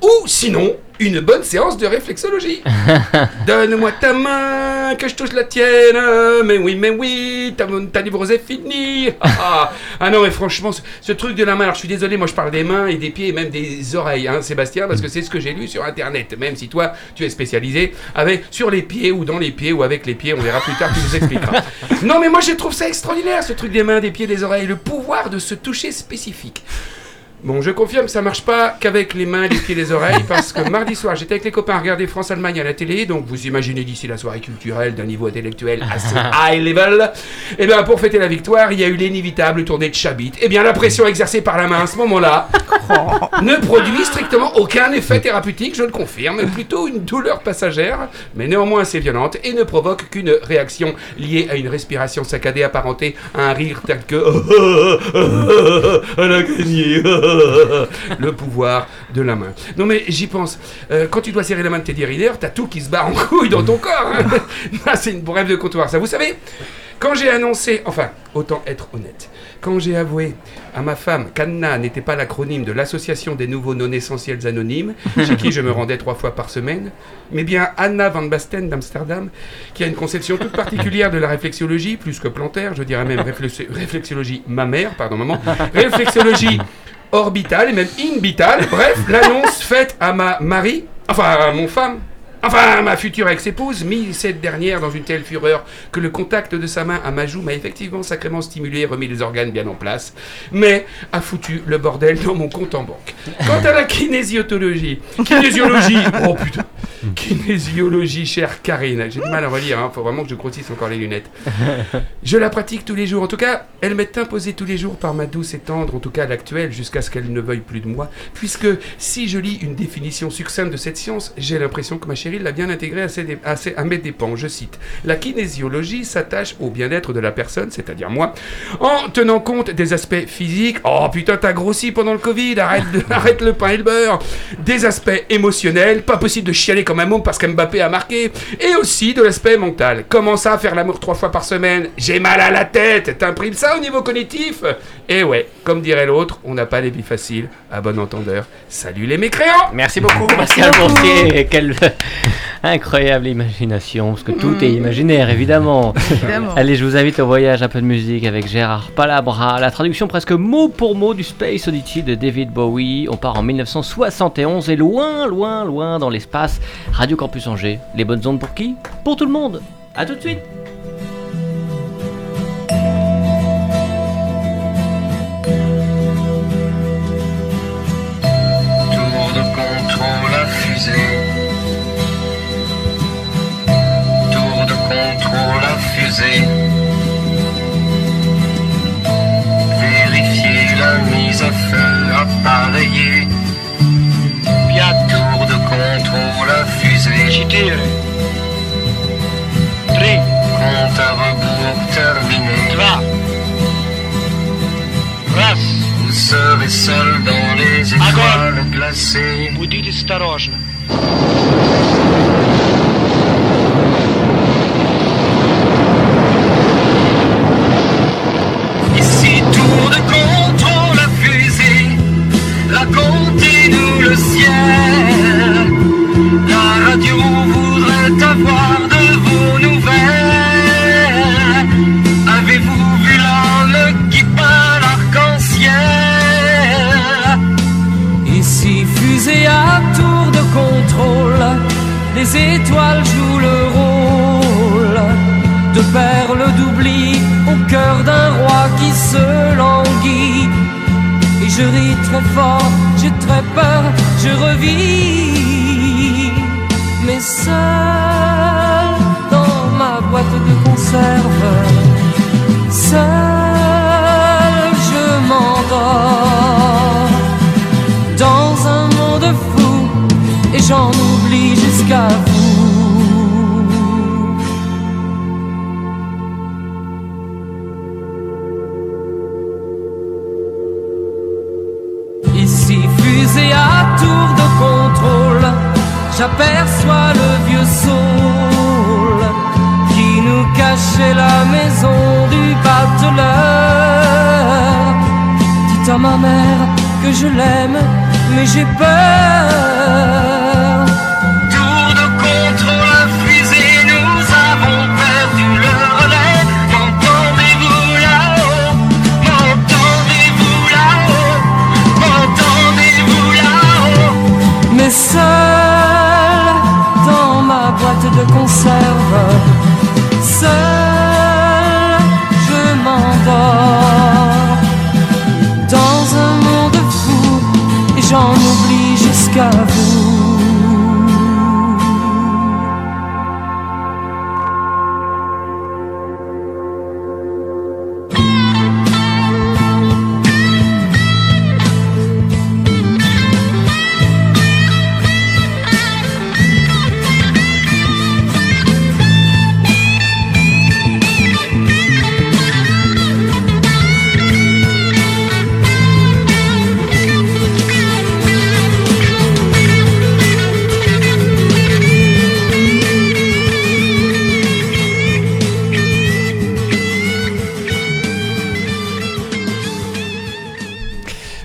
Ou sinon, une bonne séance de réflexologie. Donne-moi ta main, que je touche la tienne. Mais oui, mais oui, ta, ta névrose est finie. Ah, ah non, mais franchement, ce, ce truc de la main, alors je suis désolé, moi je parle des mains et des pieds et même des oreilles, hein, Sébastien, parce que c'est ce que j'ai lu sur internet, même si toi tu es spécialisé avec sur les pieds ou dans les pieds ou avec les pieds, on verra plus tard, tu nous expliqueras. Non, mais moi je trouve ça extraordinaire, ce truc des mains, des pieds, des oreilles, le pouvoir de se toucher spécifique. Bon, je confirme, ça marche pas qu'avec les mains, les pieds, les oreilles, parce que mardi soir, j'étais avec les copains à regarder France-Allemagne à la télé, donc vous imaginez d'ici la soirée culturelle d'un niveau intellectuel assez high level. Et bien, pour fêter la victoire, il y a eu l'inévitable tournée de Chabit. Et bien, la pression exercée par la main à ce moment-là ne produit strictement aucun effet thérapeutique, je le confirme, plutôt une douleur passagère, mais néanmoins assez violente, et ne provoque qu'une réaction liée à une respiration saccadée apparentée à un rire tel que elle a gagné le pouvoir de la main. Non mais j'y pense. Euh, quand tu dois serrer la main de Teddy Riner, t'as tout qui se bat en couille dans ton corps. hein. C'est une brève de comptoir. Ça, vous savez, quand j'ai annoncé, enfin, autant être honnête, quand j'ai avoué à ma femme qu'Anna n'était pas l'acronyme de l'Association des nouveaux non essentiels anonymes, chez qui je me rendais trois fois par semaine, mais bien Anna van Basten d'Amsterdam, qui a une conception toute particulière de la réflexologie, plus que plantaire, je dirais même réflex- réflexologie mammaire, pardon maman, réflexologie orbitale et même inbitale, bref, l'annonce faite à ma mari, enfin à mon femme, Enfin, ma future ex-épouse mit cette dernière dans une telle fureur que le contact de sa main à ma joue m'a effectivement sacrément stimulé et remis les organes bien en place, mais a foutu le bordel dans mon compte en banque. Quant à la kinésiologie, kinésiologie, oh putain, kinésiologie, chère Karine, j'ai du mal à relire, hein, faut vraiment que je grossisse encore les lunettes. Je la pratique tous les jours, en tout cas, elle m'est imposée tous les jours par ma douce et tendre, en tout cas l'actuelle, jusqu'à ce qu'elle ne veuille plus de moi, puisque si je lis une définition succincte de cette science, j'ai l'impression que ma chérie l'a bien intégrée à, à, mes dépens. Je cite La kinésiologie s'attache au bien-être de la personne, c'est-à-dire moi, en tenant compte des aspects physiques. Oh putain, t'as grossi pendant le Covid, arrête, le pain et le beurre. Des aspects émotionnels, pas possible de chialer comme un môme parce qu'Mbappé a marqué. Et aussi de l'aspect mental. Comment ça, faire l'amour trois fois par semaine? J'ai mal à la tête. T'imprimes ça au niveau cognitif? Et ouais, comme dirait l'autre, on n'a pas les vies faciles. À bon entendeur. Salut les mécréants Merci beaucoup, Pascal Boursier. Quelle incroyable imagination, parce que tout est imaginaire, évidemment. Évidemment. Allez, je vous invite au voyage un peu de musique avec Gérard Palabra, la traduction presque mot pour mot du Space Oddity de David Bowie. On part en 1971 et loin, loin, loin dans l'espace. Radio Campus Angers. Les bonnes ondes pour qui? Pour tout le monde. À tout de suite. Осторожно.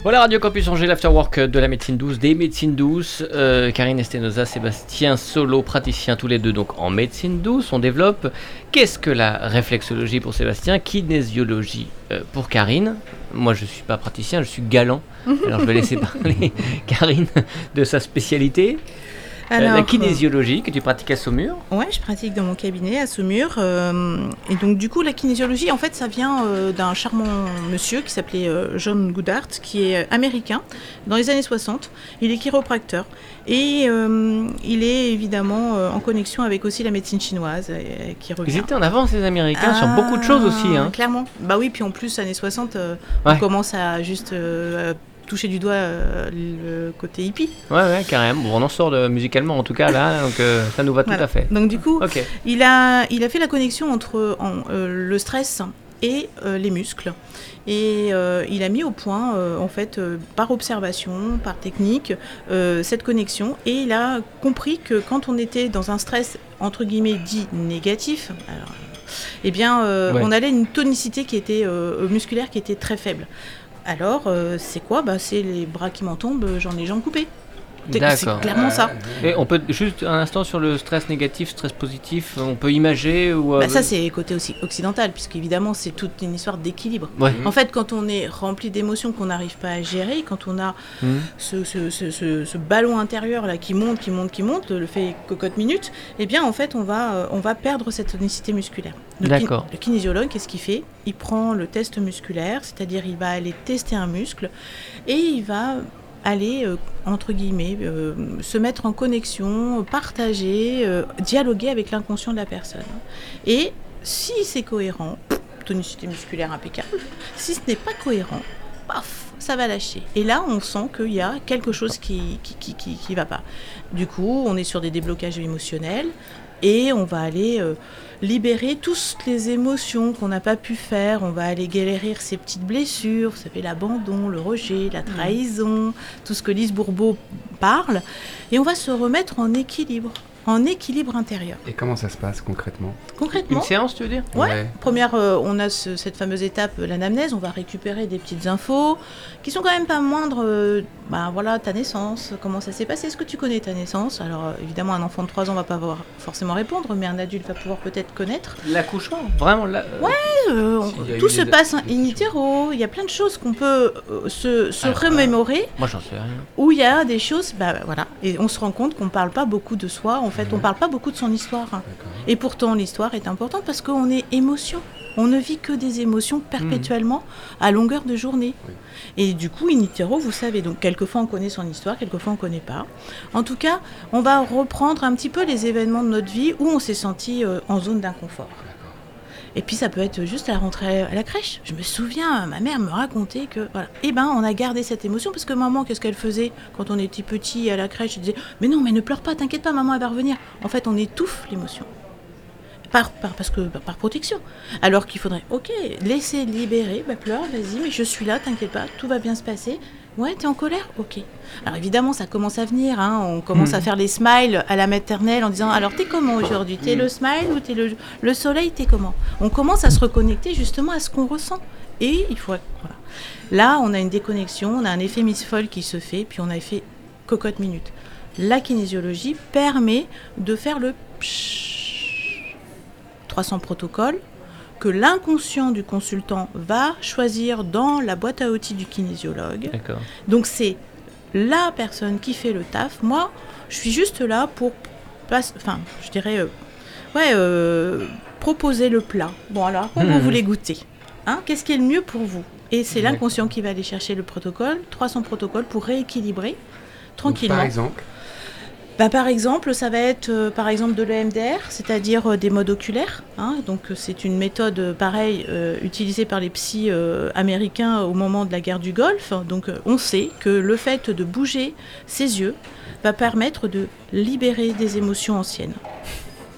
Voilà Radio Campus Angers, l'afterwork de la médecine douce, des médecines douces. Euh, Karine Estenosa, Sébastien Solo, praticiens tous les deux donc en médecine douce. On développe. Qu'est-ce que la réflexologie pour Sébastien? Kinésiologie euh, pour Karine. Moi je suis pas praticien, je suis galant. Alors je vais laisser parler Karine de sa spécialité. Euh, la kinésiologie que tu pratiques à Saumur? ouais, je pratique dans mon cabinet à Saumur. euh, et donc, du coup, la kinésiologie, en fait, ça vient euh, d'un charmant monsieur qui s'appelait euh, John Goodhart, qui est américain, dans les années 60. Il est chiropracteur. Et il est évidemment en connexion avec aussi la médecine chinoise, qui revient. Ils étaient en avance les Américains sur beaucoup de choses aussi. Ah, Hein. Clairement. Bah oui, puis en plus, années 60, euh, Ouais. on commence à juste toucher du doigt euh, le côté hippie. Ouais, ouais, carrément. Bon, on en sort de, musicalement en tout cas là, donc euh, ça nous va tout à fait. Donc du coup, il, a, il a fait la connexion entre en, euh, le stress et euh, les muscles. Et euh, il a mis au point, euh, en fait, par observation, par technique, cette connexion. Et il a compris que quand on était dans un stress, entre guillemets, dit négatif, alors, eh bien, Ouais. on allait une tonicité qui était musculaire qui était très faible. Alors, euh, c'est quoi? Bah, C'est les bras qui m'en tombent, j'en ai jambes coupées. C'est clairement ça. Et on peut juste un instant sur le stress négatif, stress positif, on peut imager ou. euh, Bah, ça, c'est côté aussi occidental, puisqu'évidemment, c'est toute une histoire d'équilibre. Ouais. En fait, quand on est rempli d'émotions qu'on n'arrive pas à gérer, quand on a Mhm. ce, ce- ce- ce- ce ballon intérieur là qui monte, qui monte, qui monte, le fait cocotte minute, eh bien en fait on va, euh, on va perdre cette tonicité musculaire. Kin- D'accord. Le kinésiologue, qu'est-ce qu'il fait? Il prend le test musculaire, c'est-à-dire il va aller tester un muscle et il va aller, euh, entre guillemets, euh, se mettre en connexion, partager, euh, dialoguer avec l'inconscient de la personne. Et si c'est cohérent, tonicité musculaire impeccable. Si ce n'est pas cohérent, paf, ça va lâcher. Et là, on sent qu'il y a quelque chose qui qui, qui, qui- qui va pas. Du coup, on est sur des déblocages émotionnels et on va aller euh, libérer toutes les émotions qu'on n'a pas pu faire. On va aller guérir ces petites blessures, vous savez, l'abandon, le rejet, la trahison, tout ce que Lise Bourbeau parle. Et on va se remettre en équilibre, en équilibre intérieur. Et comment ça se passe concrètement? Concrètement, Une séance, tu veux dire? Ouais. Première, euh, on a ce- cette fameuse étape, euh, l'anamnèse, on va récupérer des petites infos qui sont quand même pas moindres. euh, bah voilà, ta naissance, comment ça s'est passé, est-ce que tu connais ta naissance? Alors euh, évidemment, un enfant de 3 ans va pas pouvoir forcément répondre, mais un adulte va pouvoir peut-être connaître. L'accouchement Vraiment là Ouais. Euh, y a tout se des- passe in utero, il y a plein de choses qu'on peut euh, se, se Alors, remémorer, Moi j'en sais rien. où il y a des choses, bah voilà, et on se rend compte qu'on parle pas beaucoup de soi, en fait, on parle pas beaucoup de son histoire. hein. Et pourtant, l'histoire est importante parce qu'on est émotion. On ne vit que des émotions perpétuellement à longueur de journée. Oui. Et du coup, in utero, vous savez, donc quelquefois on connaît son histoire, quelquefois on ne connaît pas. En tout cas, on va reprendre un petit peu les événements de notre vie où on s'est senti euh, en zone d'inconfort. Et puis ça peut être juste à la rentrée à la crèche. Je me souviens, ma mère me racontait que voilà. Eh ben, on a gardé cette émotion parce que maman, qu'est-ce qu'elle faisait quand on était petit à la crèche? Elle disait "Mais non, mais ne pleure pas, t'inquiète pas, maman elle va revenir." En fait, on étouffe l'émotion. Par, par, parce que, par protection. Alors qu'il faudrait, ok, laisser libérer, bah pleure, vas-y, mais je suis là, t'inquiète pas, tout va bien se passer. Ouais, t'es en colère Ok. Alors évidemment, ça commence à venir, hein, on commence à faire les smiles à la maternelle en disant, alors t'es comment aujourd'hui? T'es le smile ou t'es le, le soleil T'es comment? On commence à se reconnecter justement à ce qu'on ressent. Et il faut... Voilà. Là, on a une déconnexion, on a un effet Miss Folle qui se fait, puis on a effet cocotte minute. La kinésiologie permet de faire le pshhh 300 protocoles que l'inconscient du consultant va choisir dans la boîte à outils du kinésiologue. D'accord. Donc c'est la personne qui fait le taf. Moi, je suis juste là pour, enfin, je dirais, euh, ouais, euh, proposer le plat. Bon alors, comment vous voulez goûter hein Qu'est-ce qui est le mieux pour vous? Et c'est l'inconscient qui va aller chercher le protocole, 300 protocoles pour rééquilibrer Donc, tranquillement. Par exemple, Bah, par exemple, ça va être euh, par exemple de l'EMDR, c'est-à-dire euh, des modes oculaires. hein. donc euh, c'est une méthode euh, pareille euh, utilisée par les psys euh, américains au moment de la guerre du Golfe. Donc on sait que le fait de bouger ses yeux va permettre de libérer des émotions anciennes,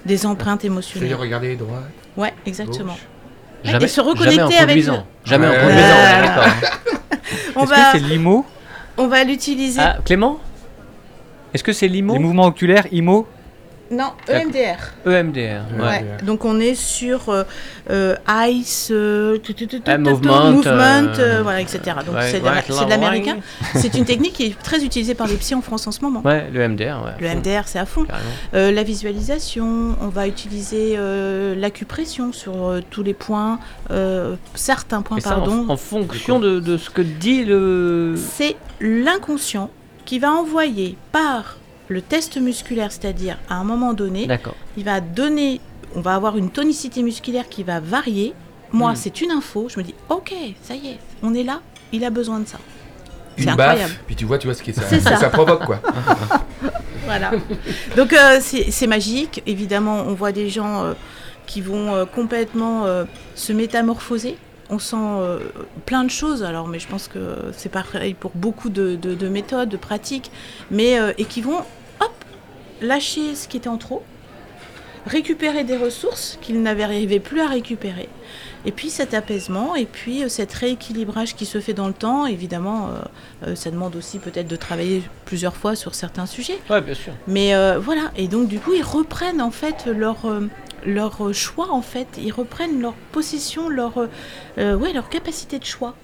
des empreintes c'est-à-dire émotionnelles. regarder droit, Ouais, exactement. gauche. Jamais, et se reconnecter jamais en avec. Jamais Ouais. en conduisant, Euh. On Est-ce va, que c'est l'IMO on va l'utiliser. Ah, Clément Est-ce que c'est l'IMO Les mouvements oculaires, IMO Non. EMDR. EMDR. Ouais. Ouais. Donc on est sur euh, euh, Ice, euh, tu- movement, movement, euh, euh, voilà, etc. Donc Ouais, c'est de, l'américain. c'est une technique qui est très utilisée par les psys en France en ce moment. Ouais, le MDR, ouais. Le MDR, c'est à fond. Euh, la visualisation, on va utiliser euh, l'acupression sur euh, tous les points, euh, certains points, Et ça, en, pardon. en fonction de, de ce que dit le. C'est l'inconscient qui va envoyer par le test musculaire, c'est-à-dire à un moment donné, il va donner, on va avoir une tonicité musculaire qui va varier. Moi, Hmm. c'est une info, je me dis, ok, ça y est, on est là, il a besoin de ça. Une incroyable. baffe, puis tu vois, tu vois ce que ça, ça. ça provoque, quoi. Voilà. Donc euh, c'est c'est magique. Évidemment, on voit des gens euh, qui vont euh, complètement euh, se métamorphoser. On sent euh, plein de choses, alors, mais je pense que c'est pareil pour beaucoup de, de- de méthodes, de pratiques, mais euh, et qui vont, hop, lâcher ce qui était en trop, récupérer des ressources qu'ils n'avaient arrivé plus à récupérer, Et puis cet apaisement, et puis euh, cet rééquilibrage qui se fait dans le temps, évidemment, ça demande aussi peut-être de travailler plusieurs fois sur certains sujets. Ouais, bien sûr. Mais voilà, et donc du coup, ils reprennent en fait leur, leur euh, choix, en fait. Ils reprennent leur possession, leur, euh, euh, ouais, leur capacité de choix.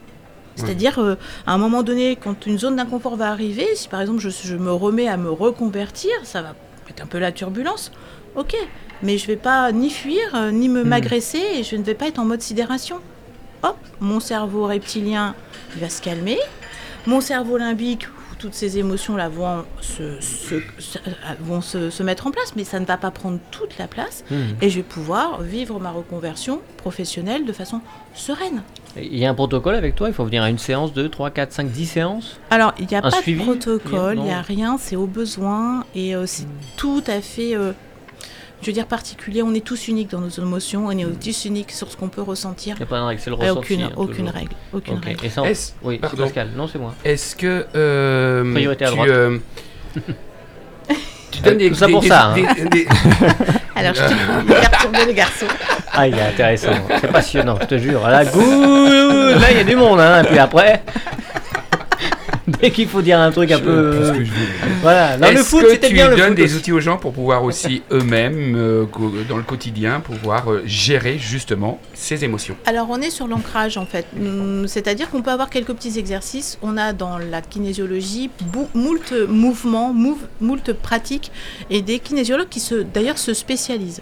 C'est-à-dire, euh, à un moment donné, quand une zone d'inconfort va arriver, si par exemple je, je me remets à me reconvertir, ça va être un peu la turbulence. Ok, mais je vais pas ni fuir, ni me m'agresser, et je ne vais pas être en mode sidération. Hop, mon cerveau reptilien, il va se calmer. Mon cerveau limbique, toutes ces émotions-là vont, se, se- se- vont se, se mettre en place, mais ça ne va pas prendre toute la place. Hmm. Et je vais pouvoir vivre ma reconversion professionnelle de façon sereine. Il y a un protocole avec toi? Il faut venir à une séance, 2, 3, 4, 5, 10 séances? Alors, il n'y a Un pas suivi? de protocole, il n'y a rien, c'est au besoin et euh, c'est tout à fait, euh, je veux dire, particulier. On est tous uniques dans nos émotions, on est tous uniques sur ce qu'on peut ressentir. Il n'y a pas de règle, c'est le ressenti. aucune, hein, aucune règle, aucune règle. Et ça, Est-ce- oui, c'est. Pascal. Non, c'est moi. Est-ce que euh, Priorité à tu, droite. euh, tu donnes des, Tout ça des- pour des- ça, hein. des- des- Alors, je te perturber les garçons. Ah, il est intéressant. C'est passionnant, je te jure. Là, goût, là, il y a du monde, hein. Et puis après, dès qu'il faut dire un truc un Je- peu, parce que je veux- voilà. Dans le Est-ce foot, que c'était tu bien le donnes foot. des aussi. outils aux gens pour pouvoir aussi eux-mêmes, euh, dans le quotidien, pouvoir euh, gérer justement ces émotions? Alors, on est sur l'ancrage en fait. C'est-à-dire qu'on peut avoir quelques petits exercices. On a dans la kinésiologie moult mouvements, mouv- moult pratiques et des kinésiologues qui se, d'ailleurs se spécialisent.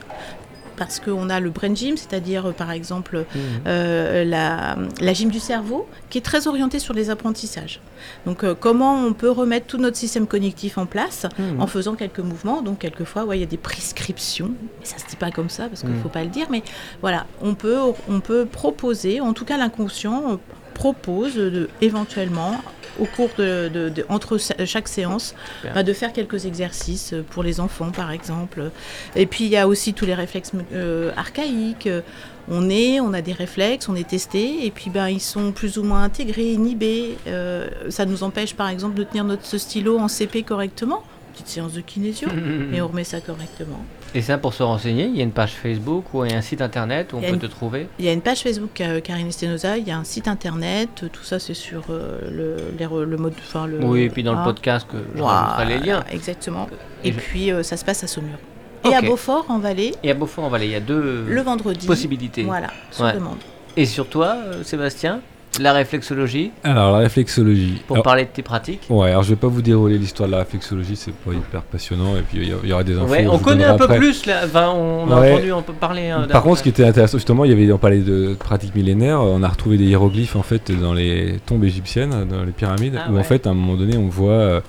Parce qu'on a le brain gym, c'est-à-dire euh, par exemple Mhm. euh, la, la gym du cerveau, qui est très orientée sur les apprentissages. Donc euh, comment on peut remettre tout notre système cognitif en place Mhm. en faisant quelques mouvements. Donc quelquefois, ouais, il y a des prescriptions, mais ça se dit pas comme ça parce qu'il Mhm. faut pas le dire. Mais voilà, on peut, on peut proposer, en tout cas l'inconscient propose de, éventuellement au cours de, de- de- entre chaque séance bah, de faire quelques exercices euh, pour les enfants par exemple. Et puis il y a aussi tous les réflexes euh, archaïques. Euh, on est on a des réflexes on est testé et puis ben ils sont plus ou moins intégrés inhibés. Euh, ça nous empêche par exemple de tenir notre ce stylo en CP correctement petite séance de kinésio et on remet ça correctement Et ça, pour se renseigner, il y a une page Facebook ou un site internet où on peut une- te trouver? Il y a une page Facebook euh, Karine Estenosa, il y a un site internet, euh, tout ça c'est sur euh, le, les le mode. Enfin, le, Oui, et puis dans le ah, podcast, que je voilà, rajouterai les liens. Exactement. Et Et, je- puis euh, ça se passe à Saumur. Et Ok. à Beaufort en Vallée, Et à Beaufort-en-Vallée, il y a deux le vendredi. possibilités. Voilà, sur Ouais. demande. Et sur toi, Sébastien, la réflexologie, Alors, la réflexologie. pour Alors- parler de tes pratiques. Ouais, alors je vais pas vous dérouler l'histoire de la réflexologie, c'est pas hyper passionnant, et puis il y, y aura des infos. Ouais, on connaît un peu après. plus, là. On a Ouais. entendu un peu parler. hein, Par contre, ce qui était intéressant, justement, il y avait, on parlait de pratiques millénaires, on a retrouvé des hiéroglyphes en fait dans les tombes égyptiennes, dans les pyramides, Ah où ouais. en fait à un moment donné on voit euh,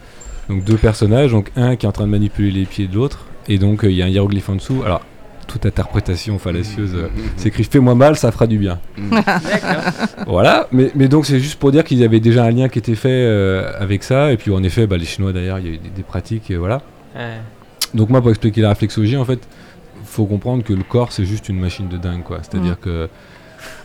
donc deux personnages, donc un qui est en train de manipuler les pieds de l'autre, et donc euh, il y a un hiéroglyphe en dessous. Alors toute interprétation fallacieuse, euh, c'est écrit fais-moi mal, ça fera du bien. D'accord. voilà, mais, mais donc c'est juste pour dire qu'il y avait déjà un lien qui était fait euh, avec ça, et puis en effet, bah, les Chinois derrière, il y a eu des, des pratiques, et voilà. Ouais. Donc moi pour expliquer la réflexologie en fait faut comprendre que le corps c'est juste une machine de dingue quoi. C'est-à-dire Mm. que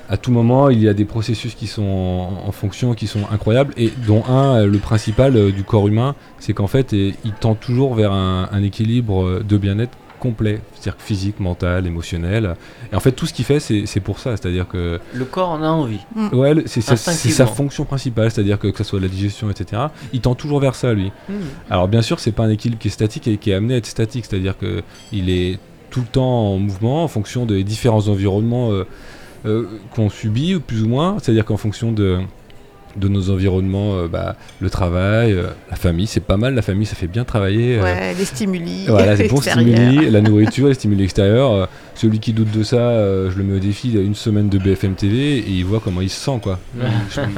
à tout moment il y a des processus qui sont en, en fonction qui sont incroyables et dont un euh, le principal euh, du corps humain c'est qu'en fait il tend toujours vers un, un équilibre euh, de bien-être complet, c'est-à-dire physique, mental, émotionnel. Et en fait tout ce qu'il fait c'est pour ça, c'est-à-dire que Le corps en a envie. ouais le- c'est sa, fonction principale, c'est-à-dire que que ce soit la digestion etc. Il tend toujours vers ça lui. Hmm. Alors bien sûr, c'est pas un équilibre qui est statique et qui est amené à être statique, c'est-à-dire que il est tout le temps en mouvement en fonction des différents environnements euh, euh, qu'on subit, ou plus ou moins. C'est-à-dire qu'en fonction de, de nos environnements, euh, bah, le travail, euh, la famille, c'est pas mal. La famille, ça fait bien travailler. euh, Ouais, les stimuli. voilà, c'est bon stimuli, la nourriture, les stimuli extérieurs. euh, celui qui doute de ça, euh, je le mets au défi, il a une semaine de BFM TV et il voit comment il se sent, quoi.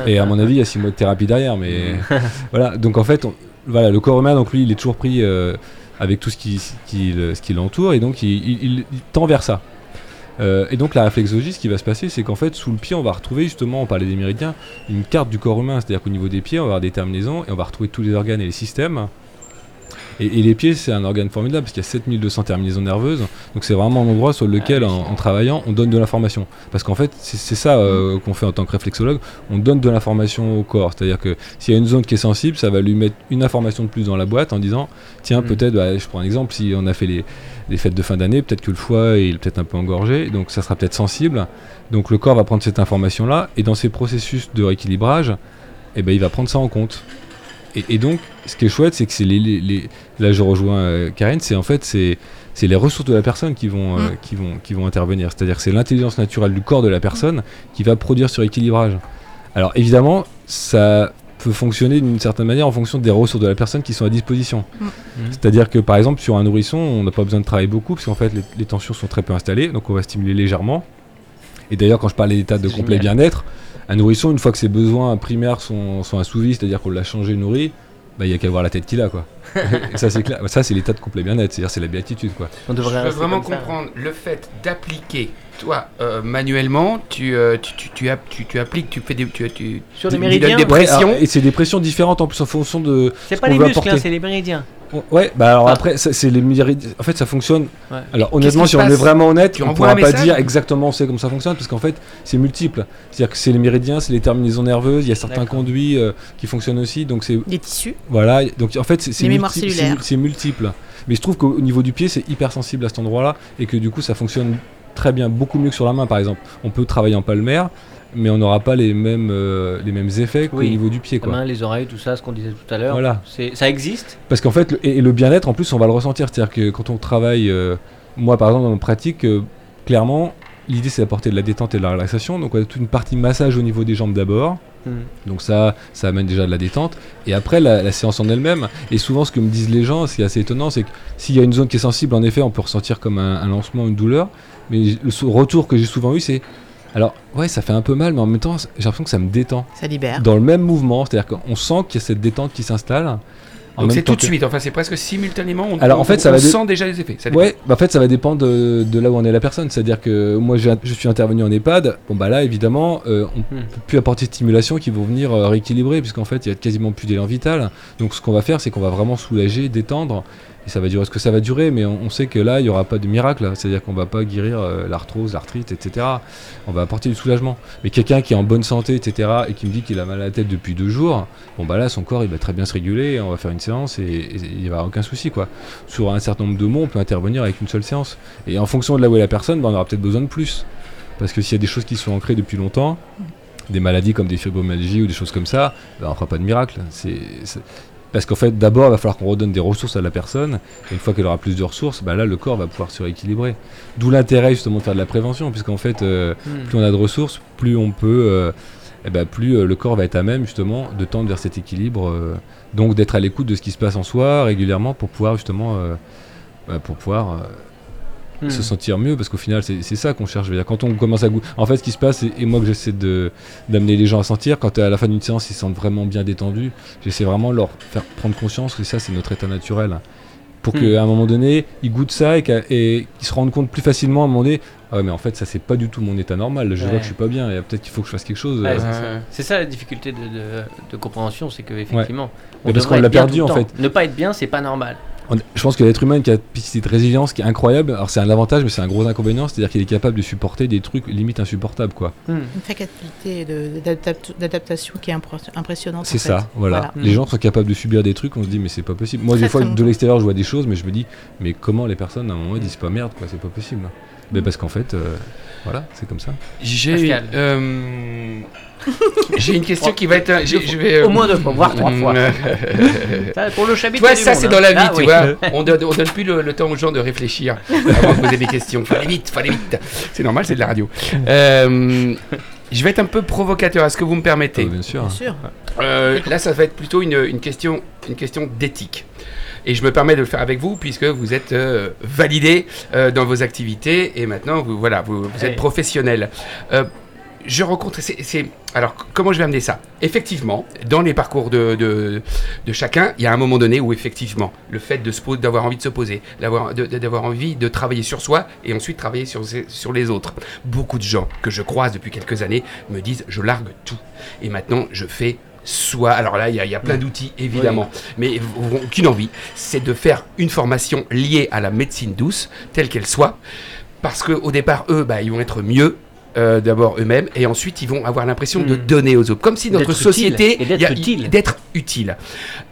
Et à mon avis, il y a six mois de thérapie derrière, mais voilà. Donc en fait, on- voilà, le corps humain, donc lui, il est toujours pris euh, avec tout ce qui, qui, le- ce qui l'entoure, et donc il, il- il- il tend vers ça. Euh, et donc la réflexologie, ce qui va se passer, c'est qu'en fait, sous le pied, on va retrouver justement, on parlait des méridiens, une carte du corps humain, c'est-à-dire qu'au niveau des pieds, on va avoir des terminaisons et on va retrouver tous les organes et les systèmes. Et, et les pieds, c'est un organe formidable parce qu'il y a 7200 terminaisons nerveuses. Donc c'est vraiment un endroit sur lequel, Ah en, en travaillant, on donne de l'information. Parce qu'en fait, c'est ça euh, qu'on fait en tant que réflexologue. On donne de l'information au corps. C'est-à-dire que s'il y a une zone qui est sensible, ça va lui mettre une information de plus dans la boîte en disant tiens, Mm. peut-être, bah, je prends un exemple, si on a fait les, les fêtes de fin d'année, peut-être que le foie il est peut-être un peu engorgé, donc ça sera peut-être sensible. Donc le corps va prendre cette information-là et dans ses processus de rééquilibrage, eh ben, il va prendre ça en compte. Et, et donc, ce qui est chouette, c'est que c'est les, les- les- là je rejoins euh, Karine, c'est en fait c'est c'est les ressources de la personne qui vont, euh, Mm. qui vont, qui vont intervenir. C'est-à-dire que c'est l'intelligence naturelle du corps de la personne qui va produire ce rééquilibrage. Alors évidemment, ça peut fonctionner d'une certaine manière en fonction des ressources de la personne qui sont à disposition. Mm. C'est-à-dire que par exemple sur un nourrisson, on n'a pas besoin de travailler beaucoup parce qu'en fait les, les tensions sont très peu installées, donc on va stimuler légèrement. Et d'ailleurs quand je parlais d'état de complet bien-être, un nourrisson, une fois que ses besoins primaires sont, sont assouvis, c'est-à-dire qu'on l'a changé, nourri, bah, il y a qu'à voir la tête qu'il a quoi. Ça c'est clair, ça c'est l'état de complet bien-être, c'est-à-dire c'est la béatitude quoi. On Je devrait veux rester vraiment ça. comprendre le fait d'appliquer, toi, euh, manuellement, tu, euh, tu, tu, tu, tu, tu appliques, tu fais des. Tu, tu, Sur les donnes méridiens des Ouais, pressions. alors, et c'est des pressions différentes en plus en fonction de. C'est ce pas qu'on les veut muscles, hein, c'est les méridiens. Ouais, bah alors après c'est les méridiens. En fait ça fonctionne. Ouais. Alors honnêtement si on est vraiment honnête, Tu on envoies pourra pas dire exactement c'est comme ça fonctionne parce qu'en fait c'est multiple. C'est-à-dire que c'est les méridiens, c'est les terminaisons nerveuses, il y a certains conduits euh, qui fonctionnent aussi, donc c'est Des tissus. Voilà, donc en fait, c'est multi- c'est multiple. Mais je trouve qu'au niveau du pied, c'est hyper sensible à cet endroit-là et que du coup, ça fonctionne très bien, beaucoup mieux que sur la main, par exemple. On peut travailler en palmaire, mais on n'aura pas les mêmes, euh, les mêmes effets qu'au Oui. niveau du pied. La Quoi. main, les oreilles, tout ça, ce qu'on disait tout à l'heure. Voilà. C'est- Ça existe Parce qu'en fait, le- et, et le bien-être, en plus, on va le ressentir. C'est-à-dire que quand on travaille, euh, moi par exemple, dans mon pratique, euh, clairement, l'idée c'est d'apporter de la détente et de la relaxation. Donc on a toute une partie massage au niveau des jambes d'abord. Donc ça, ça amène déjà de la détente. Et après, la, la séance en elle-même. Et souvent, ce que me disent les gens, ce qui est assez étonnant, c'est que s'il y a une zone qui est sensible, en effet, on peut ressentir comme un, un lancement, une douleur. Mais le retour que j'ai souvent eu, c'est... Alors, ouais, ça fait un peu mal, mais en même temps, j'ai l'impression que ça me détend. Ça libère. Dans le même mouvement, c'est-à-dire qu'on sent qu'il y a cette détente qui s'installe. En Donc c'est tout de que- suite, enfin c'est presque simultanément. On, Alors, en on- fait, ça on va dé- sent déjà les effets. ça. Ouais, bah en fait, ça va dépendre de, de là où on est la personne. C'est-à-dire que moi, je suis intervenu en EHPAD. Bon, bah là, évidemment, euh, on Hmm. peut plus apporter de stimulation qui vont venir euh, rééquilibrer, puisqu'en fait, il y a quasiment plus d'élan vital. Donc, ce qu'on va faire, c'est qu'on va vraiment soulager, détendre. Et ça va durer ce que ça va durer, mais on, sait que là, il n'y aura pas de miracle. C'est-à-dire qu'on va pas guérir euh, l'arthrose, l'arthrite, etc. On va apporter du soulagement. Mais quelqu'un qui est en bonne santé, etc., et qui me dit qu'il a mal à la tête depuis deux jours, bon, bah là, son corps, il va très bien se réguler. On va faire une séance et, il n'y aura aucun souci, quoi. Sur un certain nombre de mots, on peut intervenir avec une seule séance. Et en fonction de là où est la personne, bah, on aura peut-être besoin de plus. Parce que s'il y a des choses qui sont ancrées depuis longtemps, des maladies comme des fibromyalgies ou des choses comme ça, bah, on ne fera pas de miracle. Parce qu'en fait, d'abord, il va falloir qu'on redonne des ressources à la personne. Et une fois qu'elle aura plus de ressources, bah, là, le corps va pouvoir se rééquilibrer. D'où l'intérêt justement de faire de la prévention, puisqu'en fait, euh, Hmm. plus on a de ressources, plus on peut, euh, eh ben, plus euh, le corps va être à même justement de tendre vers cet équilibre. donc d'être à l'écoute de ce qui se passe en soi régulièrement pour pouvoir justement, bah, pour pouvoir Hmm. se sentir mieux, parce qu'au final c'est ça qu'on cherche. Je veux dire, quand on commence à goûter, en fait, ce qui se passe et, et moi que j'essaie d'amener les gens à sentir, quand à la fin d'une séance ils se sentent vraiment bien détendus, j'essaie vraiment de leur faire prendre conscience que ça c'est notre état naturel. Pour Hmm. qu'à un moment donné, ils goûtent ça et qu'ils se rendent compte plus facilement à un moment donné, ah ouais, mais en fait, ça c'est pas du tout mon état normal. Je vois que je suis pas bien et peut-être qu'il faut que je fasse quelque chose. Ouais, euh, c'est ça. La difficulté de, de- de compréhension, c'est que effectivement, Mais parce qu'on l'a perdu, en fait. Ne pas être bien, c'est pas normal. On- Je pense que l'être humain a une capacité de résilience qui est incroyable. Alors c'est un avantage, mais c'est un gros inconvénient, c'est-à-dire qu'il est capable de supporter des trucs limite insupportables, quoi. Hmm. Une faculté d'adaptation qui est impre- impressionnante. C'est fait. ça, voilà. Les gens sont capables de subir des trucs, on se dit mais c'est pas possible. Moi des fois de l'extérieur je vois des choses, mais je me dis mais comment les personnes à un moment ils disent pas merde quoi, c'est pas possible. Mais parce qu'en fait, euh, voilà, c'est comme ça. J'ai euh, j'ai une question qui va être. Je vais. euh, Au moins deux fois, voire trois fois. Ça, pour le chapitre. Du ça c'est hein. dans la vie, Ah, tu oui. vois. On donne, on donne plus le, le temps aux gens de réfléchir avant de poser des questions. Fallait vite, fallait vite. C'est normal, c'est de la radio. Euh, je vais être un peu provocateur, est-ce que vous me permettez Euh, bien sûr. Bien sûr. Euh, Là, ça va être plutôt une, une question, une question d'éthique. Et je me permets de le faire avec vous puisque vous êtes euh, validé euh, dans vos activités et maintenant vous voilà vous, êtes professionnel. Euh, je rencontre c'est alors comment je vais amener ça? Effectivement, dans les parcours de, de, de chacun, il y a un moment donné où effectivement le fait de se d'avoir envie de se poser, d'avoir d'avoir envie de travailler sur soi et ensuite travailler sur sur les autres. Beaucoup de gens que je croise depuis quelques années me disent je largue tout et maintenant je fais soit, alors là, il y, a- il y a plein d'outils évidemment, mais aucune envie, c'est de faire une formation liée à la médecine douce, telle qu'elle soit, parce qu'au départ, eux, bah, ils vont être mieux. euh, d'abord eux-mêmes et ensuite ils vont avoir l'impression de Mm. donner aux autres comme si notre société d'être il y a- utile. d'être utile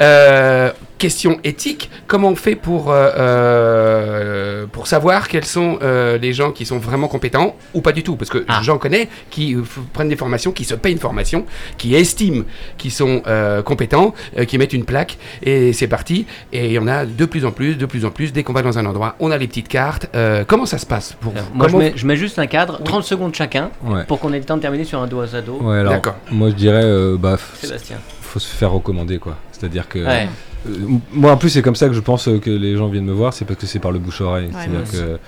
Euh, question éthique comment on fait pour euh, euh, pour savoir quels sont euh, les gens qui sont vraiment compétents ou pas du tout? Parce que Ah. j'en connais qui prennent des formations qui se payent une formation qui estiment qu'ils sont euh, compétents euh, qui mettent une plaque et c'est parti et il y en a de plus en plus de plus en plus dès qu'on va dans un endroit on a les petites cartes Euh, comment ça se passe pour Alors, vous? Moi, je mets, je mets juste un cadre, 30 secondes chacun, Ouais. pour qu'on ait le temps de terminer sur un dos à dos. Ouais, D'accord. moi je dirais, euh, bah, Sébastien. Faut se faire recommander quoi. C'est-à-dire que. Ouais. Euh, moi en plus c'est comme ça que je pense que les gens viennent me voir, c'est parce que c'est par le bouche-oreille. Ouais, C'est-à-dire moi aussi. que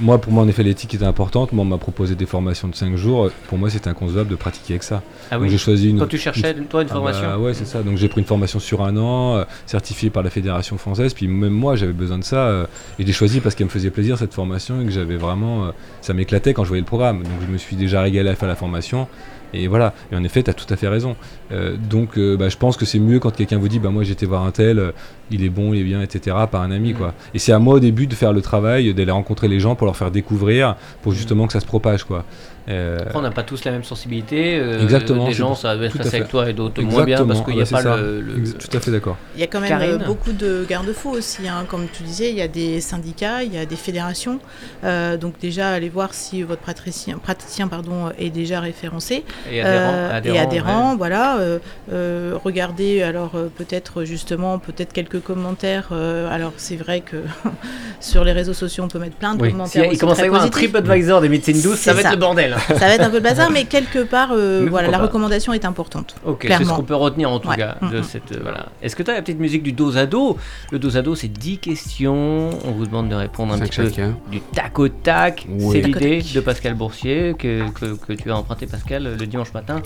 moi pour moi en effet l'éthique était importante, moi on m'a proposé des formations de 5 jours, pour moi c'était inconcevable de pratiquer avec ça. Ah oui. j'ai choisi une... Quand tu cherchais, toi, une Ah formation bah ouais c'est ça, donc j'ai pris une formation sur un an, euh, certifiée par la fédération française, puis même moi j'avais besoin de ça, euh, et j'ai choisi parce qu'elle me faisait plaisir cette formation et que j'avais vraiment... euh, ça m'éclatait quand je voyais le programme, donc je me suis déjà régalé à faire la formation. Et voilà, et en effet, tu as tout à fait raison. Euh, donc, euh, bah, je pense que c'est mieux quand quelqu'un vous dit Bah, Moi, j'étais voir un tel, euh, il est bon, il est bien, etc., par un ami. quoi. Et c'est à moi au début de faire le travail, d'aller rencontrer les gens pour leur faire découvrir, pour justement que ça se propage. quoi. Euh, Après, on n'a pas tous la même sensibilité. euh, Exactement, Des gens, ça va être assez avec toi et d'autres moins bien parce qu'il n'y a pas le. tout à fait d'accord. Il y a quand même Karine beaucoup de garde-fous aussi, hein. comme tu disais, il y a des syndicats, il y a des fédérations. Euh, donc déjà, allez voir si votre praticien, praticien pardon, est déjà référencé Et adhérent. Euh, adhérent, et adhérent, ouais. voilà. Euh, euh, regardez alors euh, peut-être justement peut-être quelques commentaires. euh, alors c'est vrai que sur les réseaux sociaux on peut mettre plein de Oui. Si commentaires. il aussi commence à y avoir un. TripAdvisor des médecines douces, ça va être le bordel. Ça va être un peu le bazar, mais quelque part, euh, Mais voilà, la pas. recommandation est importante. Ok, c'est ce qu'on peut retenir en tout Ouais. cas de cette. euh, voilà. Est-ce que tu as la petite musique du dos à dos Le dos à dos, c'est 10 questions. On vous demande de répondre un petit peu du tac au tac. Oui. C'est l'idée de Pascal Boursier que, que, que tu as emprunté, Pascal, le dimanche matin.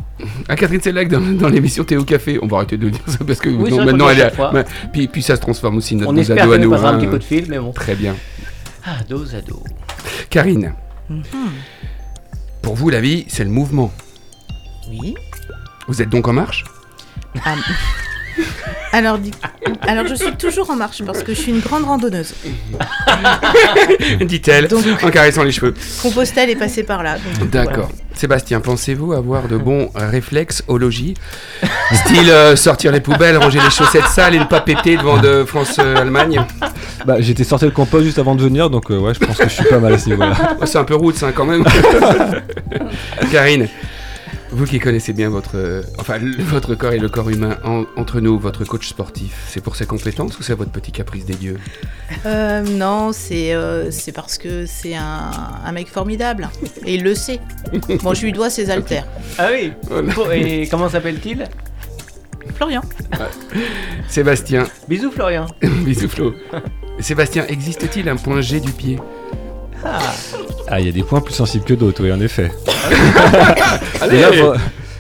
Ah, Catherine Sellac dans, dans l'émission Théo Café. On va arrêter de dire ça parce que Oui, non, maintenant le elle est. puis, puis ça se transforme aussi notre On dos à dos à nous un hein. petit coup de fil, mais bon. Très bien. Ah, dos à dos. Karine, Mhm. pour vous la vie c'est le mouvement. Oui. Vous êtes donc en marche? Ah, alors, alors je suis toujours en marche parce que je suis une grande randonneuse. Dit-elle Donc- en caressant les cheveux. Compostelle est passée par là. donc D'accord. Sébastien, pensez-vous avoir de bons réflexes au logis? Style euh, sortir les poubelles, ranger les chaussettes sales et ne pas péter devant de France-Allemagne Bah, j'étais sorti le compost juste avant de venir, donc euh, ouais, je pense que je suis pas mal à ce niveau-là. Oh, C'est un peu route ça quand même. Karine, vous qui connaissez bien votre, euh, enfin, le- votre corps et le corps humain, en- entre nous, votre coach sportif, c'est pour ses compétences ou c'est votre petit caprice des dieux Euh, non, c'est euh, c'est parce que c'est un, un mec formidable et il le sait. Bon, je lui dois ses haltères. Ah oui Bon, Et comment s'appelle-t-il Florian. Sébastien, Bisous, Florian. bisous Flo. Sébastien, existe-t-il un point G du pied Ah, il y a des points plus sensibles que d'autres, oui, en effet. Allez Et là, faut-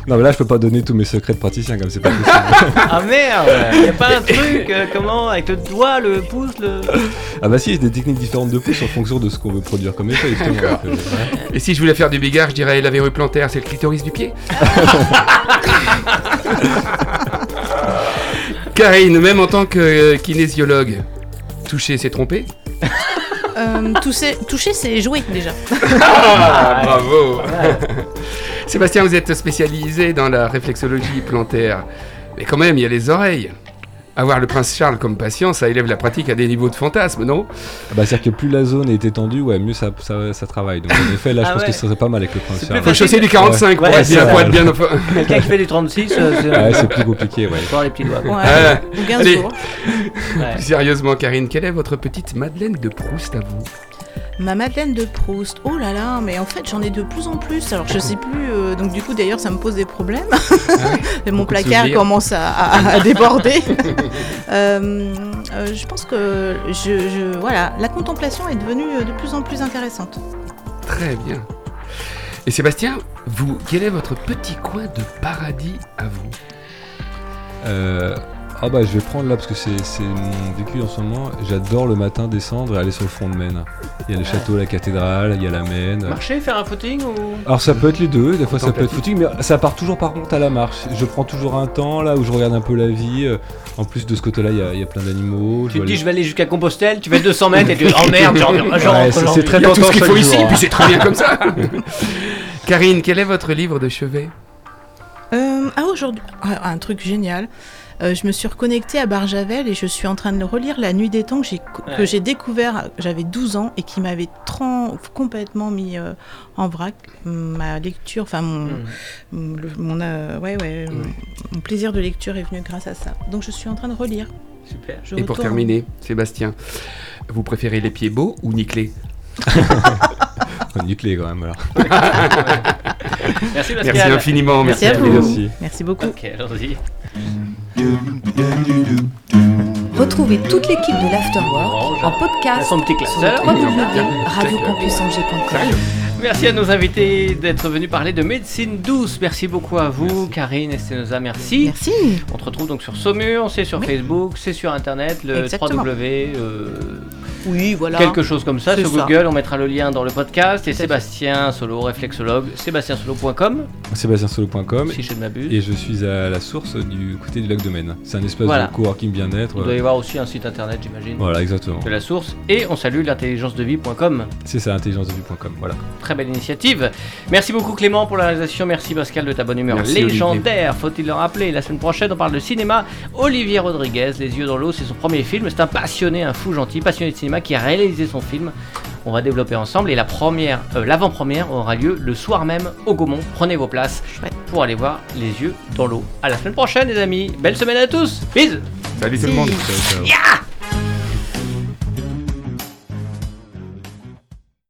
Non, mais là, je peux pas donner tous mes secrets de praticien, comme c'est pas possible. Ah merde Y a pas un truc, euh, comment Avec le doigt, le pouce, le. ah, bah si, il y a des techniques différentes de pouce en fonction de ce qu'on veut produire comme effet, justement. D'accord. Donc, euh, ouais. Et si je voulais faire du bigard, je dirais la verrue plantaire, c'est le clitoris du pied Karine, même en tant que euh, kinésiologue, toucher c'est tromper Euh, toucher, toucher, c'est jouer déjà. Ah, bravo Sébastien, vous êtes spécialisé dans la réflexologie plantaire. Mais quand même, il y a les oreilles. Avoir le prince Charles comme patient, ça élève la pratique à des niveaux de fantasme, non? Ah Bah, c'est-à-dire que plus la zone est étendue, ouais, mieux ça, ça, ça travaille. Donc, en effet, là, je Ah pense ouais. que ce serait pas mal avec le prince Charles. plus Faut chausser du 45 pour, Ouais, être, bien, c'est pour ça. être bien... enfin- Quelqu'un qui fait du 36, euh, c'est. Ouais, c'est plus compliqué, ouais. Les petits doigts. Ouais, Ah, allez. Ouais. Plus Sérieusement, Karine, quelle est votre petite Madeleine de Proust à vous? Ma Madeleine de Proust. Oh là là, mais en fait j'en ai de plus en plus. Alors je sais plus. euh, donc du coup d'ailleurs ça me pose des problèmes. Et Mon placard commence à, à- à déborder. Euh, euh, je pense que je, je- voilà, la contemplation est devenue de plus en plus intéressante. Très bien. Et Sébastien, vous, quel est votre petit coin de paradis à vous? Euh, Ah bah je vais prendre là parce que c'est c'est mon vécu en ce moment. J'adore le matin descendre et aller sur le front de Maine. Il y a le château, la cathédrale, il y a la Maine. Marcher, faire un footing ou? Alors ça peut être les deux, des fois ça peut être footing, mais ça part toujours par contre à la marche. Je prends toujours un temps là où je regarde un peu la vie. euh, En plus de ce côté-là, il y a- il y, a plein d'animaux. Tu te dis aller- je vais aller jusqu'à Compostelle, tu fais 200 mètres et tu oh merde, j'en j'en Ouais, c'est- très a tout ce qu'il faut ici, jour, hein. puis c'est très bien comme ça. Karine, quel est votre livre de chevet? Euh, ah, aujourd'hui, ah, un truc génial. Euh, je me suis reconnectée à Barjavel et je suis en train de le relire La Nuit des Temps que j'ai Ouais. que j'ai découvert, j'avais 12 ans et qui m'avait complètement mis euh, en vrac. Ma lecture, enfin mon, le- mon, euh, ouais, ouais, mon plaisir de lecture est venu grâce à ça. Donc je suis en train de relire. Super. Je Et pour terminer, Sébastien, vous préférez les pieds beaux ou nickelés nucléaire quand même. Alors. Merci. Merci infiniment. Merci, Merci, à vous. Merci. Merci beaucoup. Ok, allons-y. Retrouvez toute l'équipe de l'Afterwork en podcast sur www.radiocampusangers.com. Merci à nos invités d'être venus parler de médecine douce. Merci beaucoup à vous, Karine et Stenosa. Merci. Merci. On te retrouve donc sur Saumur, c'est sur Oui. Facebook, c'est sur internet, le Exactement. www. euh, Oui, voilà. quelque chose comme ça sur ça. Google. On mettra le lien dans le podcast. Et fait. Sébastien Solo, réflexologue, sébastiensolo.com, SébastienSolo.com si je ne m'abuse. et je suis à la source du côté du lac de Maine. C'est un espace Voilà. de coworking bien-être. Il doit y avoir aussi un site internet, j'imagine, Voilà, exactement. de la source. Et on salue l'intelligence-de-vie.com. C'est ça, intelligencedevue.com. Voilà. Très belle initiative. Merci beaucoup Clément pour la réalisation. Merci Pascal de ta bonne humeur Merci, légendaire. Faut-il le rappeler La semaine prochaine, on parle de cinéma. Olivier Rodriguez, Les yeux dans l'eau, c'est son premier film. C'est un passionné, un fou gentil, passionné de cinéma qui a réalisé son film. On va développer ensemble et la première, euh, l'avant-première aura lieu le soir même au Gaumont. Prenez vos places Chouette. pour aller voir Les yeux dans l'eau. À la semaine prochaine les amis. Belle semaine à tous. Bisous. Salut tout le monde. Ciao.